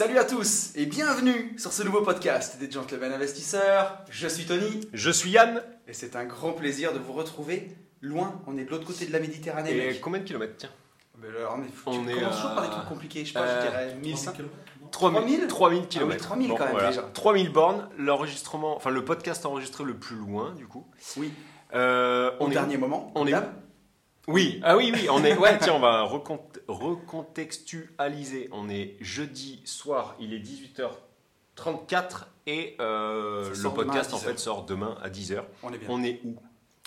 Salut à tous et bienvenue sur ce nouveau podcast des Gentlemen Investisseurs. Je suis Tony Je suis Yann. et c'est un grand plaisir de vous retrouver loin. On est de l'autre côté de la Méditerranée. Et mec. combien de kilomètres Tiens. Mais alors, on est, on tu est commences toujours par des trucs compliqués. Je sais pas, euh, je dirais 1500. 3000 3000 Ah kilomètres. oui, 3000 quand même, déjà. 3000 bornes. L'enregistrement, enfin le podcast enregistré le plus loin du coup. Oui, Euh, au est dernier moment. on est. Oui, ah oui, oui, on est. Ouais, tiens, on va recont- recontextualiser. On est jeudi soir, il est 18h34 et euh, le podcast en 10 fait sort demain à 10h. On est bien. On est où?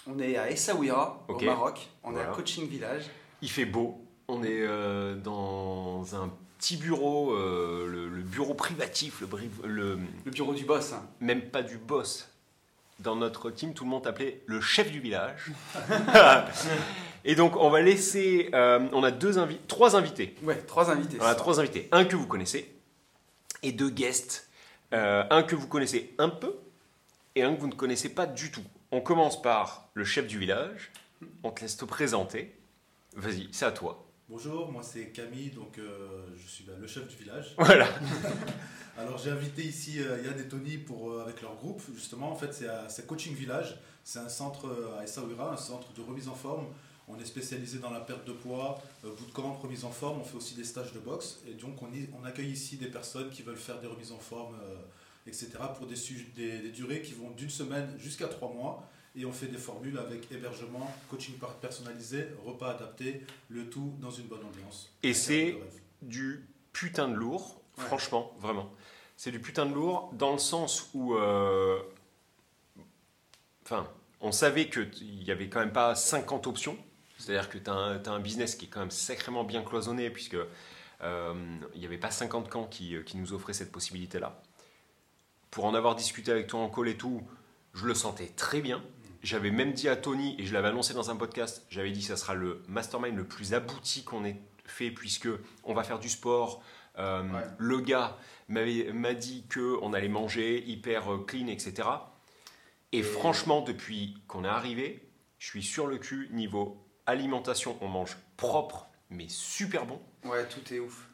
On est à Essaouira, au Maroc. On est à Coaching Village. Il fait beau. On est euh, dans un petit bureau, euh, le, le bureau privatif, le, bri- le, Le bureau du boss. hein. même pas du boss. Dans notre team, tout le monde appelait le chef du village. Et donc, on va laisser. euh, on a deux invi- trois invités. Ouais, trois invités. On a trois invités. Un que vous connaissez et deux guests. Euh, un que vous connaissez un peu et un que vous ne connaissez pas du tout. On commence par le chef du village. On te laisse te présenter. Vas-y, c'est à toi. Bonjour, moi c'est Camille, donc euh, je suis bah, le chef du village. Voilà. Alors j'ai invité ici euh, Yann et Tony pour, euh, avec leur groupe, justement. En fait, c'est Coaching Village. C'est un centre euh, à Essaouira, un centre de remise en forme. On est spécialisé dans la perte de poids, euh, bootcamp, remise en forme. On fait aussi des stages de boxe. Et donc on, y- on accueille ici des personnes qui veulent faire des remises en forme, euh, etc. pour des, des, des durées qui vont d'une semaine jusqu'à trois mois. Et on fait des formules avec hébergement, coaching personnalisé, repas adapté, le tout dans une bonne ambiance. Et c'est- de du putain de lourd, Franchement, vraiment. C'est du putain de lourd dans le sens où. euh, Enfin, on savait qu'il n'y avait quand même pas 50 options. C'est-à-dire que tu as, un business qui est quand même sacrément bien cloisonné, puisque euh, n'y avait pas 50 camps qui, qui nous offraient cette possibilité-là. Pour en avoir discuté avec toi en call et tout, je le sentais très bien. J'avais même dit à Tony, et je l'avais annoncé dans un podcast, j'avais dit que ça sera le mastermind le plus abouti qu'on ait fait, puisque on va faire du sport. Euh, Ouais. Le gars m'a dit qu'on allait manger hyper euh, clean, etc. Et, Et- franchement, depuis qu'on est arrivé, je suis sur le cul niveau alimentation. On mange propre, mais super bon. Ouais, tout est ouf.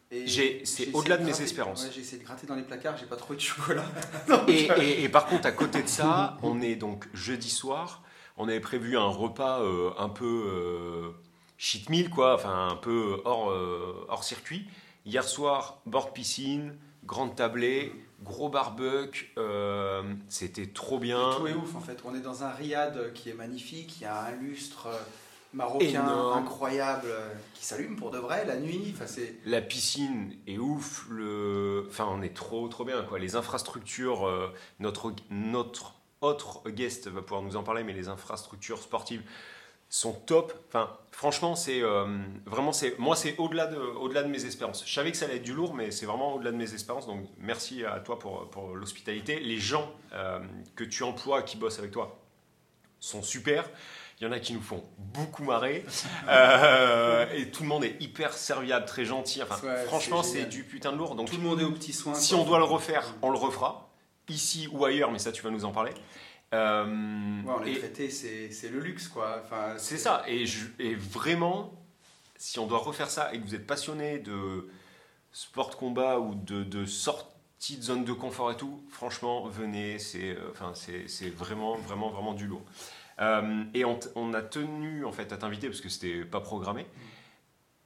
C'est au-delà de mes espérances. Ouais, j'ai essayé de gratter dans les placards, j'ai pas trouvé de chocolat. Et, et- et par contre, à côté de ça, on est donc jeudi soir. On avait prévu un repas euh, un peu euh, cheat meal, quoi, enfin un peu hors, euh, hors circuit. Hier soir, bord piscine, grande tablée, gros barbecue. euh, C'était trop bien. Tout est ouf en fait. On est dans un riad qui est magnifique, il y a un lustre euh, marocain Énorme. incroyable euh, qui s'allume pour de vrai la nuit. Enfin, c'est La piscine est ouf. Le... Enfin, on est trop, trop bien. Quoi. Les infrastructures, euh, notre, notre autre guest va pouvoir nous en parler, mais les infrastructures sportives sont top. Enfin, franchement, c'est euh, vraiment, c'est moi, c'est au-delà de, au-delà de mes espérances. Je savais que ça allait être du lourd, mais c'est vraiment au-delà de mes espérances. Donc, merci à toi pour, pour l'hospitalité. Les gens euh, que tu emploies, qui bossent avec toi, sont super. Il y en a qui nous font beaucoup marrer. Euh, et tout le monde est hyper serviable, très gentil. Enfin, Ouais, franchement, c'est du putain de lourd. Donc, tout le monde est aux petits soins. si quoi. on doit le refaire, on le refera. Ici ou ailleurs, mais ça, tu vas nous en parler. Euh, Ouais, on est et traité, c'est le luxe quoi. Enfin, c'est ça. Et, je- et vraiment, si on doit refaire ça et que vous êtes passionné de sport de combat ou de, de sortie de zone de confort et tout, franchement, venez. C'est euh, enfin, c'est vraiment, vraiment, vraiment du lourd. Euh, et on, a tenu en fait à t'inviter parce que c'était pas programmé.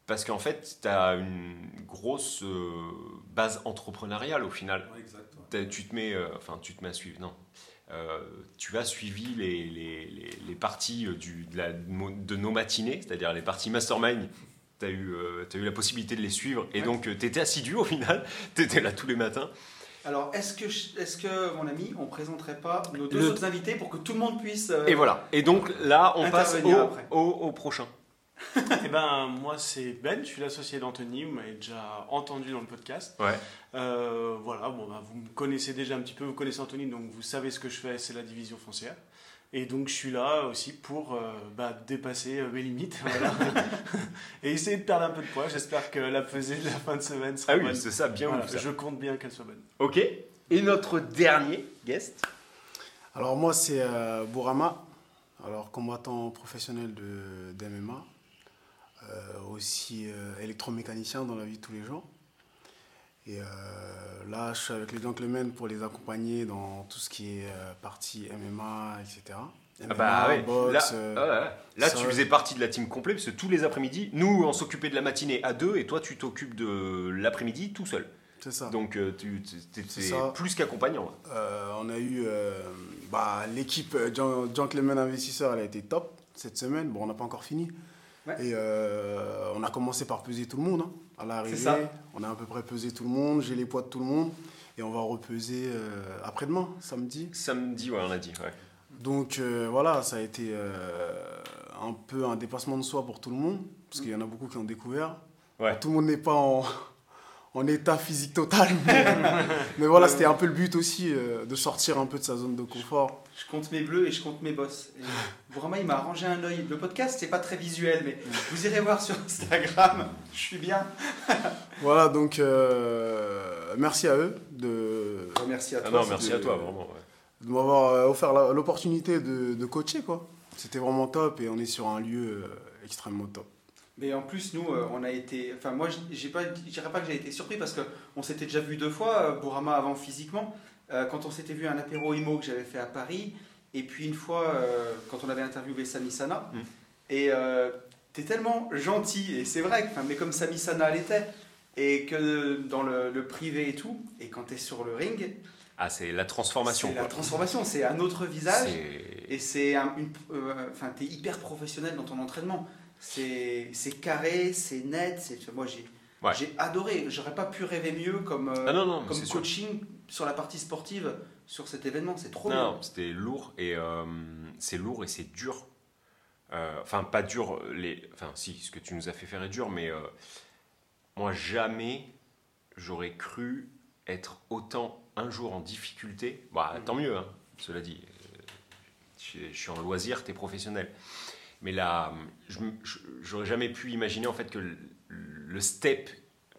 Parce qu'en fait, tu as une grosse euh, base entrepreneuriale au final. Ouais, exact. ouais. Tu te mets, enfin tu te mets à suivre, non. Euh, tu as suivi les, les, les, les parties euh, du, de, la- de nos matinées, c'est-à-dire les parties mastermind. Tu as, eu, euh, eu la possibilité de les suivre et Ouais. donc tu étais assidu au final. Tu étais là tous les matins. Alors, est-ce que, est-ce que, mon ami, on présenterait pas nos deux Le- autres invités pour que tout le monde puisse. euh, Et voilà. Et donc là, on passe au, au, au prochain. Eh ben, moi, c'est Ben, je suis l'associé d'Anthony, vous m'avez déjà entendu dans le podcast. Ouais. Euh, voilà, bon, bah, vous me connaissez déjà un petit peu, vous connaissez Anthony, donc vous savez ce que je fais, c'est la division foncière. Et donc, je suis là aussi pour euh, bah, dépasser euh, mes limites, voilà. et essayer de perdre un peu de poids. J'espère que la pesée de la fin de semaine sera Ah oui, bonne. c'est ça, bien Voilà, ouf, ça. je compte bien qu'elle soit bonne. Ok. Et notre dernier guest? Alors moi c'est euh, Bourama, alors combattant professionnel de d'MMA, euh, aussi euh, électromécanicien dans la vie de tous les jours. Et euh, là je suis avec les gentlemen pour les accompagner dans tout ce qui est euh, partie MMA, etc. Ah bah ouais. boxe, Là, euh, tu faisais partie de la team complète parce que tous les après-midi, nous, on s'occupait de la matinée à deux et toi, tu t'occupes de l'après-midi tout seul. c'est ça. Donc, euh, tu C'est plus qu'accompagnant. Euh, on a eu euh, bah, l'équipe euh, Gen- Gentleman Investisseur, elle a été top cette semaine. Bon, on n'a pas encore fini. Ouais. Et euh, on a commencé par peser tout le monde. hein, à l'arrivée, on a à peu près pesé tout le monde. J'ai les poids de tout le monde. Et on va repeser euh, après-demain, samedi. Samedi, ouais, on a dit. Ouais. Donc euh, voilà, ça a été euh, un peu un dépassement de soi pour tout le monde. Parce qu'il y en a beaucoup qui ont découvert. Ouais. Tout le monde n'est pas en, en état physique total. Mais, mais voilà, c'était un peu le but aussi, euh, de sortir un peu de sa zone de confort. Je compte mes bleus et je compte mes bosses. Et Vraiment, il m'a arrangé un œil. Le podcast, c'est pas très visuel, mais vous irez voir sur Instagram. Je suis bien. Voilà, donc euh, merci à eux de, Merci à Ah toi. non, merci de- à toi, vraiment. ouais. de m'avoir euh, offert l'opportunité de, de coacher. quoi. C'était vraiment top et on est sur un lieu euh, extrêmement top. Mais en plus, nous, euh, on a été. Enfin, moi, je- dirais pas que j'ai été surpris parce que on s'était déjà vu deux fois, euh, Bourama avant physiquement, euh, quand on s'était vu à un apéro IMO que j'avais fait à Paris, et puis une fois euh, quand on avait interviewé Sami Sana. Mm. Et euh, t'es tellement gentil, et c'est vrai, mais comme Sami Sana l'était, et que dans le, le privé et tout, et quand t'es sur le ring, Ah, c'est la transformation. c'est la transformation, c'est un autre visage. Et c'est un, une, euh, enfin, t'es hyper professionnel dans ton entraînement. C'est, carré, c'est net. C'est, moi, j'ai, Ouais. j'ai adoré. J'aurais pas pu rêver mieux comme, Ah non, non, comme sûr. Sur la partie sportive sur cet événement. C'est trop Non, c'était lourd et euh, c'est lourd et c'est dur. Euh, Enfin, pas dur, les... enfin, si, ce que tu nous as fait faire est dur, mais euh, moi, jamais j'aurais cru être autant un jour en difficulté. Bah, tant mieux, hein, cela dit. Je, je suis en loisir, t'es professionnel. Mais là, j'aurais jamais pu imaginer en fait que le, le step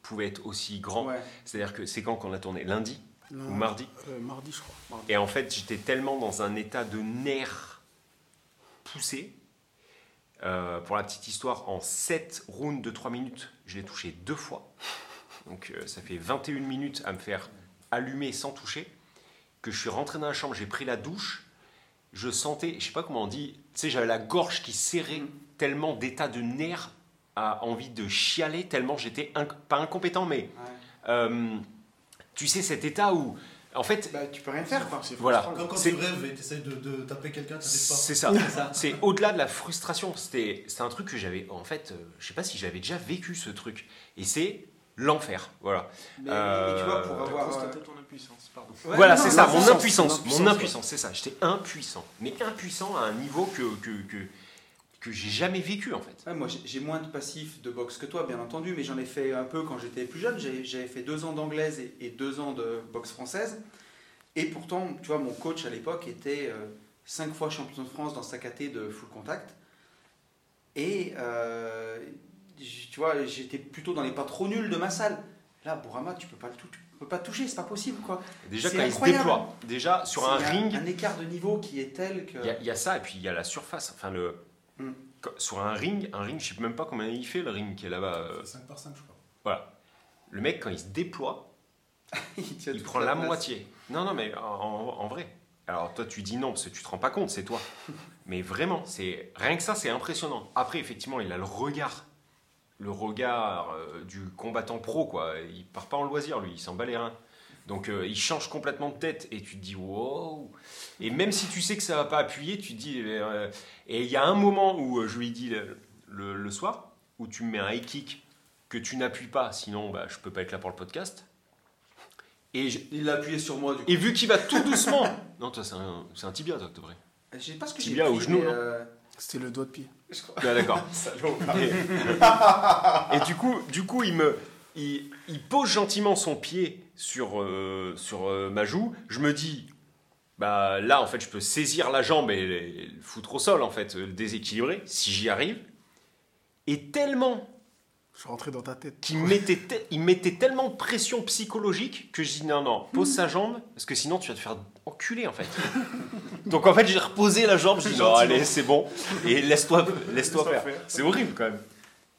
pouvait être aussi grand. Ouais. C'est-à-dire que c'est quand qu'on a tourné Lundi Non, ou mardi euh, Mardi, je crois. Mardi. et en fait, j'étais tellement dans un état de nerfs poussé. Euh, pour la petite histoire, en 7 rounds de 3 minutes, je l'ai touché deux fois. Donc euh, ça fait 21 minutes à me faire allumer sans toucher. Que je suis rentré dans la chambre, j'ai pris la douche. Je sentais, je sais pas comment on dit, tu sais, j'avais la gorge qui serrait Mm. tellement d'état de nerfs, à envie de chialer, tellement j'étais inc- pas incompétent, mais Ouais. Tu sais, cet état où, en fait, Bah, tu peux rien faire. Quoi. Voilà. Comme quand C'est- tu rêves et tu essaies de, de taper quelqu'un, tu n'arrives pas. C'est ça. C'est ça. C'est au-delà de la frustration. C'était un truc que j'avais. En fait, euh, je sais pas si j'avais déjà vécu ce truc. Et c'est l'enfer. Voilà. Mais, Euh, mais tu vois, pour avoir. constaté euh, ton impuissance, pardon. ouais, voilà, non, c'est ça. Mon impuissance. Mon impuissance, c'est ça. J'étais impuissant. Mais impuissant à un niveau que, que, que, que j'ai jamais vécu, en fait. Ouais, moi, j'ai- moins de passif de boxe que toi, bien entendu, mais j'en ai fait un peu quand j'étais plus jeune. J'avais fait deux ans d'anglaise et, et deux ans de boxe française. Et pourtant, tu vois, mon coach à l'époque était euh, cinq fois champion de France dans sa caté de full contact. Et euh, tu vois, j'étais plutôt dans les pas trop nuls de ma salle. Là, Bourama, tu peux pas le tu peux pas toucher, c'est pas possible, quoi. Déjà, quand incroyable. il se déploie, déjà, sur un ring, un écart de niveau qui est tel que. il y, y a ça, et puis il y a la surface. Enfin, le. Sur un ring, un ring, je sais même pas combien il fait, le ring qui est là-bas. euh, 5 par 5, je crois. Voilà. Le mec, quand il se déploie, il prend la la moitié. Non, non, mais en, en vrai. Alors toi, tu dis non parce que tu te rends pas compte, c'est toi. Mais vraiment, c'est rien que ça, c'est impressionnant. Après, effectivement, il a le regard, le regard euh, du combattant pro, quoi. Il part pas en loisir, lui, il s'en bat les reins. Donc, euh, il change complètement de tête et tu te dis wow. Et même si tu sais que ça va pas appuyer, tu te dis. euh, et il y a un moment où euh, je lui dis le, le- le soir où tu me mets un high kick que tu n'appuies pas, sinon bah, je peux pas être là pour le podcast. Et je- Il l'a appuyé sur moi, du coup. et vu qu'il va tout doucement. Non, toi, c'est un, c'est un tibia, toi, que t'aurais. Je sais pas ce que j'ai Tibia au genou, euh, C'était le doigt de pied. Je crois. Ah, D'accord. Et, et du coup, du coup, il me, il, il pose gentiment son pied sur euh, sur euh, ma joue. Je me dis, bah là, en fait, je peux saisir la jambe et, le- et le foutre au sol, en fait, le déséquilibrer, si j'y arrive. Et tellement Je suis rentré dans ta tête. qu'il mettait, te- il mettait tellement de pression psychologique que je dis non, non, pose sa jambe, parce que sinon tu vas te faire enculer en fait. Donc en fait, j'ai reposé la jambe, je dis non, allez, c'est bon, et laisse-toi faire. faire. C'est horrible quand même.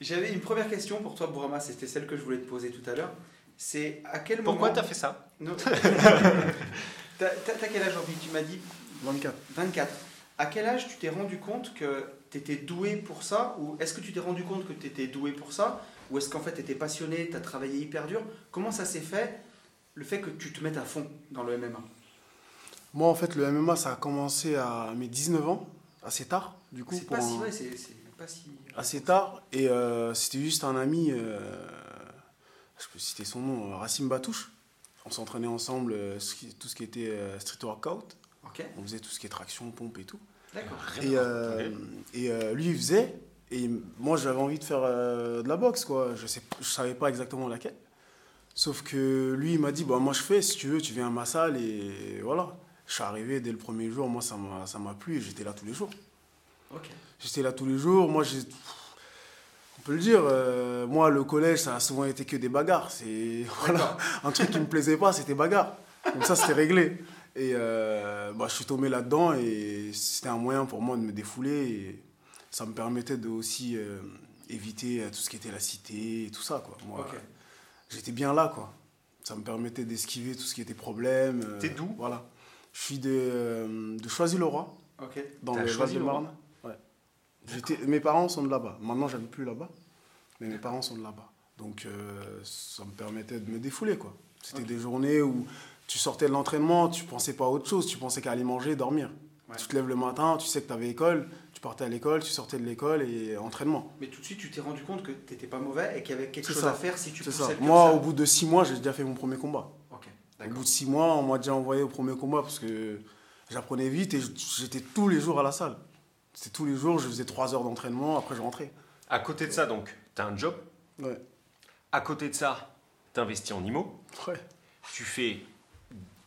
J'avais une première question pour toi, Bourama, c'était celle que je voulais te poser tout à l'heure. C'est à quel moment. Pourquoi t'as fait ça Non. T'as t'as- t'as quel âge, Henri Tu m'as dit 24. 24. À quel âge tu t'es rendu compte que tu étais doué pour ça Ou est-ce que tu t'es rendu compte que tu étais doué pour ça Ou est-ce qu'en fait tu étais passionné, tu as travaillé hyper dur? Comment ça s'est fait, le fait que tu te mettes à fond dans le MMA Moi, en fait, le MMA, ça a commencé à mes 19 ans, assez tard, du coup. C'est pour pas si vrai, c'est c'est pas si. assez tard. Et euh, c'était juste un ami, euh, je peux citer son nom, euh, Racine Batouche. On s'entraînait ensemble, euh, tout ce qui était euh, street workout. Ok, On faisait tout ce qui est traction, pompe et tout. d'accord. Et, euh, et euh, lui, il faisait. Et moi, j'avais envie de faire euh, de la boxe, quoi. Je sais, je savais pas exactement laquelle. Sauf que lui, il m'a dit, bah, moi, je fais, si tu veux, tu viens à ma salle. Et voilà. Je suis arrivé dès le premier jour. Moi, ça m'a ça m'a plu et j'étais là tous les jours. Ok. J'étais là tous les jours. Moi, j'ai. On peut le dire, euh, moi, le collège, ça a souvent été que des bagarres. C'est voilà, un truc qui me plaisait pas, c'était bagarre. Comme ça, c'était réglé. Et euh, bah, je suis tombé là-dedans et c'était un moyen pour moi de me défouler. Et ça me permettait de aussi euh, éviter tout ce qui était la cité et tout ça. Quoi. Moi, j'étais bien là, quoi. Ça me permettait d'esquiver tout ce qui était problème. T'es d'où? Voilà. Je suis de, de Choisy-le-Roi Ok. dans le choisi le Val-de-Marne. Ouais. J'étais- Mes parents sont de là-bas. Maintenant, j'habite plus là-bas, mais mes parents sont de là-bas. Donc, euh, ça me permettait de me défouler, quoi. C'était des journées où tu sortais de l'entraînement, tu pensais pas à autre chose, tu pensais qu'à aller manger, dormir. Ouais. Tu te lèves le matin, tu sais que tu avais école, tu partais à l'école, tu sortais de l'école et entraînement. Mais tout de suite, tu t'es rendu compte que t'étais pas mauvais et qu'il y avait quelque chose ça. à faire si tu poussais ça. le Moi, au bout de six mois, j'ai déjà fait mon premier combat. Au bout de six mois, on m'a déjà envoyé au premier combat parce que j'apprenais vite et j'étais tous les jours à la salle. C'était tous les jours, je faisais trois heures d'entraînement, après je rentrais. À côté de ça, donc, t'as un job. Ouais. À côté de ça, t'investis en IMO. Ouais. Tu fais,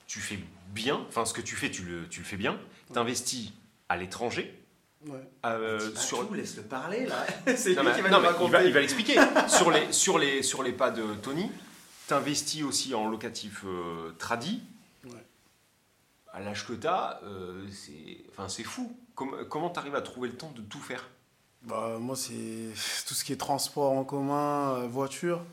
tu fais bien. Enfin, ce que tu fais, tu le, tu le fais bien. T'investis à l'étranger. Ouais. euh, sur, tout, laisse-le parler là. C'est Non, lui mais- qui va non, nous mais raconter. il va, il va l'expliquer. sur, les, sur, les, sur les pas de Tony, t'investis aussi en locatif euh, tradi. À l'âge que t'as, euh, c'est enfin, c'est fou. Com- comment t'arrives à trouver le temps de tout faire? Bah, moi, c'est tout ce qui est transport en commun, euh, voiture.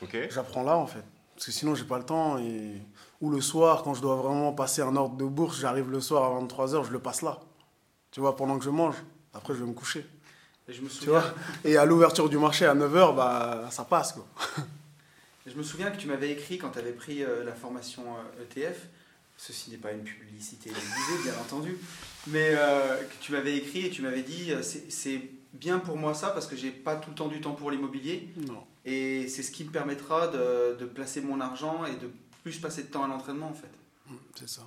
Ok J'apprends là, en fait. Parce que sinon, j'ai pas le temps. Et... Ou le soir, quand je dois vraiment passer un ordre de bourse, j'arrive le soir à 23h, je le passe là. Tu vois, pendant que je mange. Après, je vais me coucher. Et je me Tu souviens, vois Et à l'ouverture du marché à 9h, bah, ça passe, quoi. je me souviens que tu m'avais écrit quand tu avais pris euh, la formation euh, ETF. Ceci n'est pas une publicité déguisée, bien entendu. Mais euh, que tu m'avais écrit et tu m'avais dit euh, c'est bien pour moi ça parce que j'ai pas tout le temps du temps pour l'immobilier Non. et c'est ce qui me permettra de, de placer mon argent et de plus passer de temps à l'entraînement en fait. Mm, C'est ça.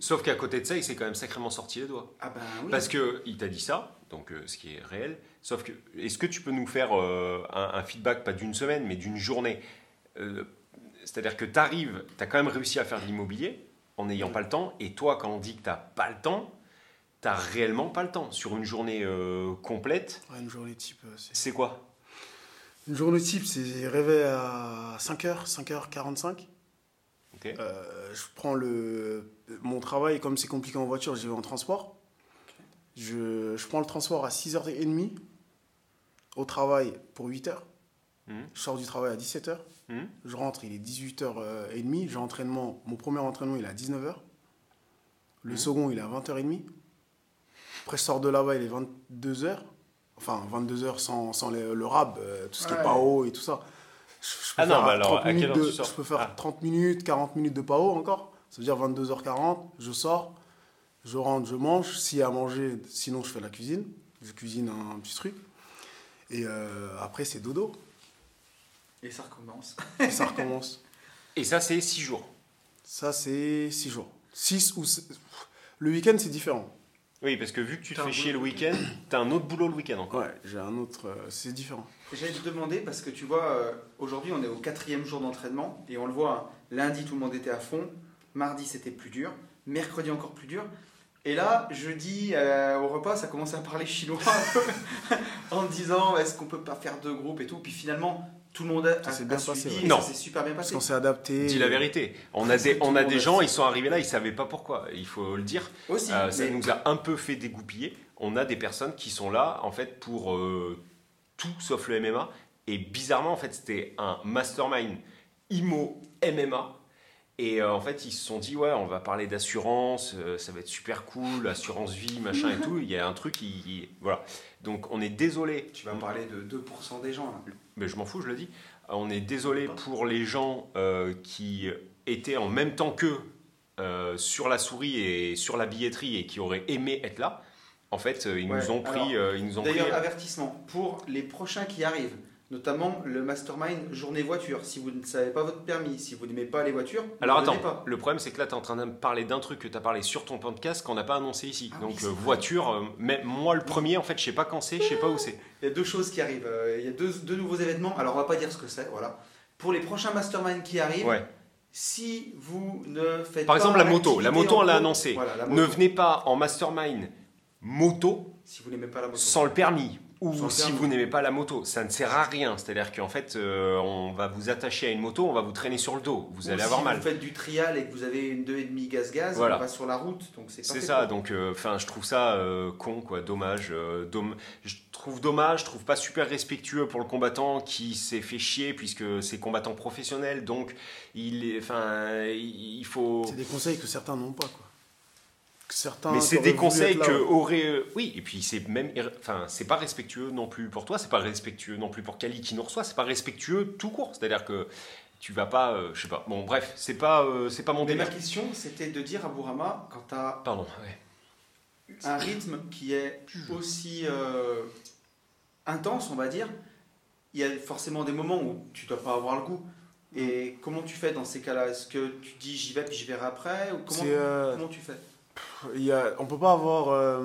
Sauf qu'à côté de ça, il s'est quand même sacrément sorti les doigts. Ah ben oui. Parce que il t'a dit ça, donc euh, ce qui est réel. Sauf que, est-ce que tu peux nous faire euh, un, un feedback, pas d'une semaine, mais d'une journée Euh, C'est-à-dire que tu arrives, tu as quand même réussi à faire de l'immobilier en n'ayant pas le temps. Et toi, quand on dit que tu pas le temps, tu réellement pas le temps. Sur une journée euh, complète, Ouais, une journée type, euh, c'est... quoi? Une journée type, c'est réveil à 5h, 5h45. Ok. Euh, je prends le, mon travail, comme c'est compliqué en voiture, j'y vais en transport. Je, je prends le transport à 6h30 au travail pour 8h. Mhm. Je sors du travail à 17h. Mhm. Je rentre, il est 18h30. J'ai entraînement, mon premier entraînement, il est à 19h. Le Mhm. second, il est à 20h30. Après, je sors de là-bas, il est 22h. Enfin, 22h sans, sans le, le rab, euh, tout ce qui Ouais. est PAO et tout ça. Je, je peux Ah non, faire bah alors, 30 à quelle minutes heure de- tu sors Je peux faire Ah. 30 minutes, 40 minutes de PAO encore. Ça veut dire 22h40, je sors, je rentre, je mange. S'il y a à manger, sinon je fais la cuisine. Je cuisine un, un petit truc. Et euh, après, c'est dodo. Et ça recommence. Et ça recommence. Et ça, c'est 6 jours. Ça, c'est 6 jours. 6 ou... Le week-end, c'est différent. Oui, parce que vu que tu te T'as fais chier le week-end, t'as un autre boulot le week-end encore. Ouais, j'ai un autre. euh, c'est différent. J'allais te demander parce que tu vois, euh, aujourd'hui on est au quatrième jour d'entraînement et on le voit, hein, lundi tout le monde était à fond, mardi c'était plus dur, mercredi encore plus dur. Et là, jeudi euh, au repas, ça commençait à parler chinois en disant est-ce qu'on peut pas faire deux groupes et tout? Puis finalement, tout le monde a, a- bien a passé, suivi ouais. et Non. ça s'est super bien Parce passé. qu'on s'est adapté. Dis la vérité. On a des, on a des gens, ils sont arrivés là, ils savaient pas pourquoi. Il faut le dire. Aussi, Euh, ça mais- nous a un peu fait dégoupiller. On a des personnes qui sont là, en fait, pour euh, tout sauf le MMA. Et bizarrement, en fait, c'était un mastermind IMO MMA. Et euh, en fait, ils se sont dit, ouais, on va parler d'assurance, euh, ça va être super cool, assurance vie, machin et tout. Il y a un truc qui. Voilà. Donc, on est désolé. tu vas parler de 2% des gens là. Mais je m'en fous, je le dis. On est désolé pour les gens euh, qui étaient en même temps qu'eux sur la souris et sur la billetterie et qui auraient aimé être là. En fait, ils Ouais, nous ont pris. alors, ils nous ont pris D'ailleurs, avertissement pour les prochains qui arrivent, notamment le mastermind journée voiture. Si vous ne savez pas votre permis, si vous n'aimez pas les voitures, Alors venez attends, pas. le problème c'est que là tu es en train de me parler d'un truc que tu as parlé sur ton podcast qu'on n'a pas annoncé ici. Ah Donc euh, voiture, euh, même moi le premier en fait je sais pas quand c'est, je sais pas où c'est. Il y a deux choses qui arrivent. Euh, Il y a deux, deux nouveaux événements. Alors, on va pas dire ce que c'est. Voilà. Pour les prochains masterminds qui arrivent, Ouais. si vous ne faites Par pas exemple la moto, la moto on l'a annoncé. Voilà, la Ne venez pas en mastermind moto Si vous n'aimez pas la moto. sans le permis ou si vous n'aimez pas la moto, ça ne sert à rien. C'est-à-dire qu'en fait, euh, on va vous attacher à une moto, on va vous traîner sur le dos, vous Ou allez si avoir mal. vous faites du trial et que vous avez une 2,5 gaz-gaz, Voilà. on va sur la route. Donc, c'est pas C'est ça, donc enfin je trouve ça euh, con quoi, dommage. euh, domm- je trouve dommage, je trouve pas super respectueux pour le combattant qui s'est fait chier puisque c'est combattant professionnel, donc il est, enfin il faut. C'est des conseils que certains n'ont pas, quoi. Certains Mais c'est des conseils là, que ouais. aurait, euh, oui, et puis c'est même, ir- enfin c'est pas respectueux non plus pour toi, c'est pas respectueux non plus pour Kali qui nous reçoit, c'est pas respectueux tout court, c'est-à-dire que tu vas pas, euh, je sais pas, bon bref, c'est pas, euh, c'est pas mon Mais ma délire. question, c'était de dire à Bourama, quand tu as Pardon, ouais. un rythme qui est aussi euh, intense, on va dire, il y a forcément des moments où tu dois pas avoir le goût. Et comment tu fais dans ces cas-là? Est-ce que tu dis j'y vais puis je verrai après? Ou comment, euh, comment tu fais? Y a, on peut pas avoir. euh,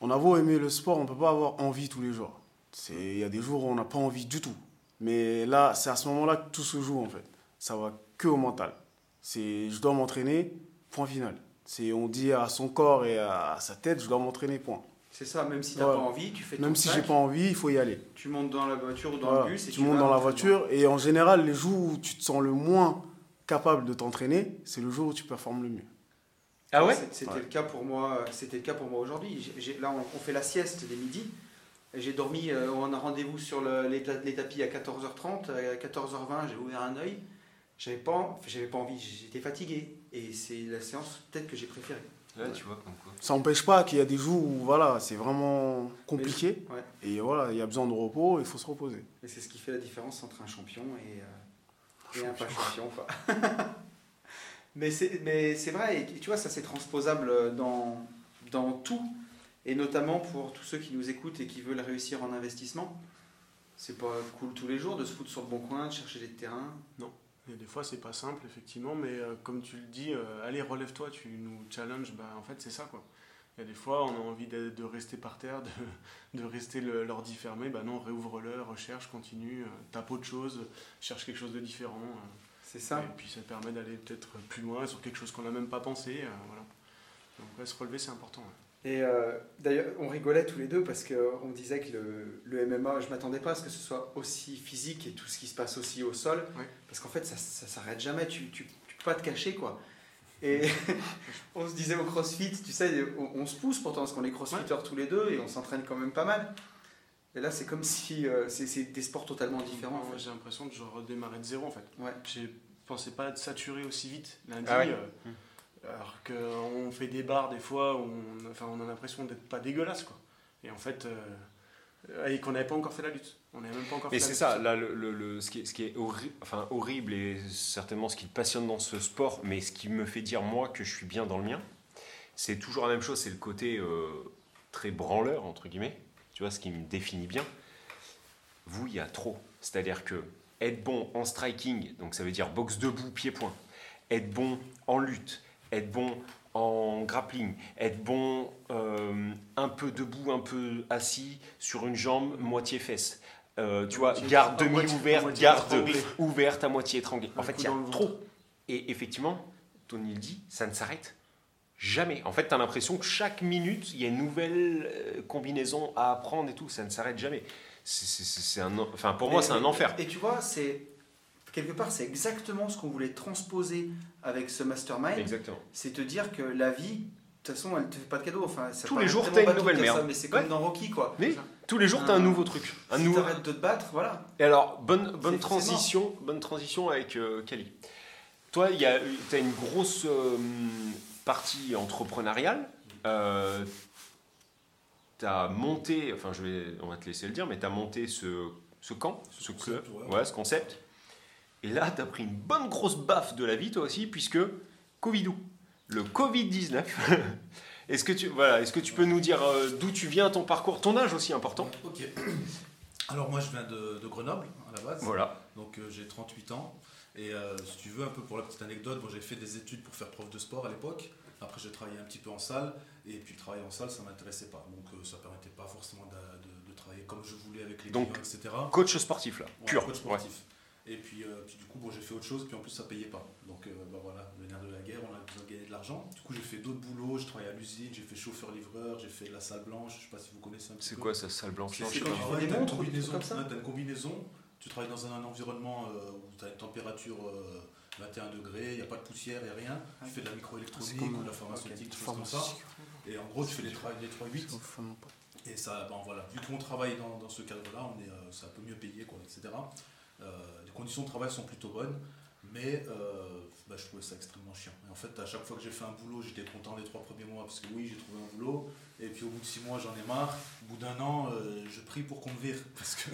on a beau aimer le sport, on peut pas avoir envie tous les jours. C'est, il y a des jours où on n'a pas envie du tout. Mais là, c'est à ce moment-là que tout se joue en fait. Ça va que au mental. C'est, je dois m'entraîner, point final. C'est, on dit à son corps et à sa tête, je dois m'entraîner, point. C'est ça, même si tu n'as Ouais. pas envie, tu fais ton Même si j'ai pas envie, il faut y aller. tu montes dans la voiture ou dans Voilà. le bus et tu tu montes dans la voiture et en général, les jours où tu te sens le moins capable de t'entraîner, c'est le jour où tu performes le mieux. Ah ouais C'était Ouais. le cas pour moi. C'était le cas pour moi aujourd'hui. Là, on, on fait la sieste des midis. J'ai dormi. euh, on a rendez-vous sur le- les, ta- les tapis à 14h30. À 14h20, j'ai ouvert un œil. J'avais pas, j'avais pas envie. J'étais fatigué. Et c'est la séance peut-être que j'ai préférée. Ouais, tu vois, comme quoi. Ça n'empêche pas qu'il y a des jours où voilà, c'est vraiment compliqué. Ouais. Et voilà, il y a besoin de repos, il faut se reposer. Et c'est ce qui fait la différence entre un champion et, euh, et un pas champion. quoi. mais c'est vrai, et tu vois, ça c'est transposable dans, dans tout, et notamment pour tous ceux qui nous écoutent et qui veulent réussir en investissement. C'est pas cool tous les jours de se foutre sur le bon coin, de chercher des terrains. Et des fois, c'est pas simple, effectivement, mais euh, comme tu le dis, euh, allez, relève-toi, tu nous challenges, bah, en fait, c'est ça, quoi. Il y a des fois, on a envie de, rester par terre, de, rester l'ordi fermé, bah non, réouvre-le, recherche, continue, euh, tape autre chose, cherche quelque chose de différent. C'est ça. Et puis ça permet d'aller peut-être plus loin sur quelque chose qu'on n'a même pas pensé, euh, voilà. Donc, ouais, se relever, c'est important. ouais. Et euh, d'ailleurs, on rigolait tous les deux parce qu'on disait que le, le MMA, je m'attendais pas à ce que ce soit aussi physique et tout ce qui se passe aussi au sol. Ouais. Parce qu'en fait, ça, ça s'arrête jamais, tu, tu, tu peux pas te cacher quoi. Et on se disait au crossfit, tu sais, on, on se pousse pourtant parce qu'on est crossfitters tous les deux et on s'entraîne quand même pas mal. Et là, c'est comme si euh, c'est c'est des sports totalement différents. en Moi, fait. j'ai l'impression que je redémarrais de zéro, en fait. Ouais. Je pensais pas être saturé aussi vite lundi. Ah ouais euh, alors qu'on fait des bars des fois où on, enfin, on a l'impression d'être pas dégueulasse. Quoi. Et en fait, euh, et qu'on n'avait pas encore fait la lutte. On n'avait même pas encore Mais fait c'est la ça, lutte. là, le, le- le- ce qui est, ce qui est horri- enfin, horrible et certainement ce qui te passionne dans ce sport, mais ce qui me fait dire moi que je suis bien dans le mien, c'est toujours la même chose, c'est le côté euh, très branleur, entre guillemets, tu vois, ce qui me définit bien. Vous, il y a trop. C'est-à-dire que être bon en striking, donc ça veut dire boxe debout, pied-point, être bon en lutte, être bon en grappling, être bon euh, un peu debout, un peu assis sur une jambe, moitié fesse. Euh, tu vois, garde demi-ouverte, garde étranglée. ouverte à moitié étranglée. En fait, il y a trop. Et effectivement, Tony le dit, ça ne s'arrête jamais. En fait, tu as l'impression que chaque minute, il y a une nouvelle euh, combinaison à apprendre et tout. Ça ne s'arrête jamais. C'est- un, enfin, pour moi, c'est un enfer. Et tu vois, c'est quelque part, c'est exactement ce qu'on voulait transposer avec ce mastermind. Exactement. C'est te dire que la vie, de toute façon, elle te fait pas de cadeau. Enfin, ça Tous les jours, t'as une nouvelle ça, merde. mais c'est comme Ouais. dans Rocky, quoi. Mais tous les jours, tu as un nouveau truc. Un si nouveau... t'arrêtes de te battre, voilà. Et alors, bonne, transition, bonne transition avec euh, Kali. Toi, tu as une grosse euh, partie entrepreneuriale. Euh, tu as monté, enfin, je vais, on va te laisser le dire, mais tu as monté ce, ce camp, ce, concept, club, ouais. ouais, ce concept. Et là, tu as pris une bonne grosse baffe de la vie, toi aussi, puisque Covidou, le Covid-19. Est-ce que, tu, voilà, est que tu peux nous dire euh, d'où tu viens, ton parcours, ton âge aussi important? Ok. Alors moi je viens de, de Grenoble à la base. Voilà. Donc euh, j'ai 38 ans. Et euh, si tu veux, un peu pour la petite anecdote, bon, j'ai fait des études pour faire prof de sport à l'époque. Après j'ai travaillé un petit peu en salle. Et puis le travail en salle, ça m'intéressait pas. Donc euh, ça permettait pas forcément de, de- de travailler comme je voulais avec les Donc, clients, etc. Coach sportif, là, Ouais, pur. coach Ouais. sportif. Et puis, euh, puis du coup, bon, j'ai fait autre chose, puis en plus ça payait pas. Donc euh, bah, voilà, le nerf de la guerre, on a besoin de gagner de l'argent. Du coup, j'ai fait d'autres boulots, j'ai travaillé à l'usine, j'ai fait chauffeur-livreur, j'ai fait la salle blanche, je sais pas si vous connaissez un petit C'est peu. quoi ça, salle blanche? C'est- une montres ou des combinaison, t'as une combinaison, tu travailles dans un environnement euh, où tu as une température euh, 21 degrés, il n'y a pas de poussière, a rien. Tu fais de la microélectronique ou de la euh, pharmaceutique, des choses comme ça. Et en gros, tu fais les, tra- les 3-8. Et ça, bon, voilà, vu qu'on travaille dans, dans ce cadre-là, on est, euh, c'est un peu mieux payé, quoi, etc. Euh, les conditions de travail sont plutôt bonnes, mais euh, bah, je trouvais ça extrêmement chiant. Et en fait, à chaque fois que j'ai fait un boulot, j'étais content les trois premiers mois parce que oui, j'ai trouvé un boulot. Et puis au bout de six mois, j'en ai marre. Au bout d'un an, euh, je prie pour qu'on me vire. Parce que,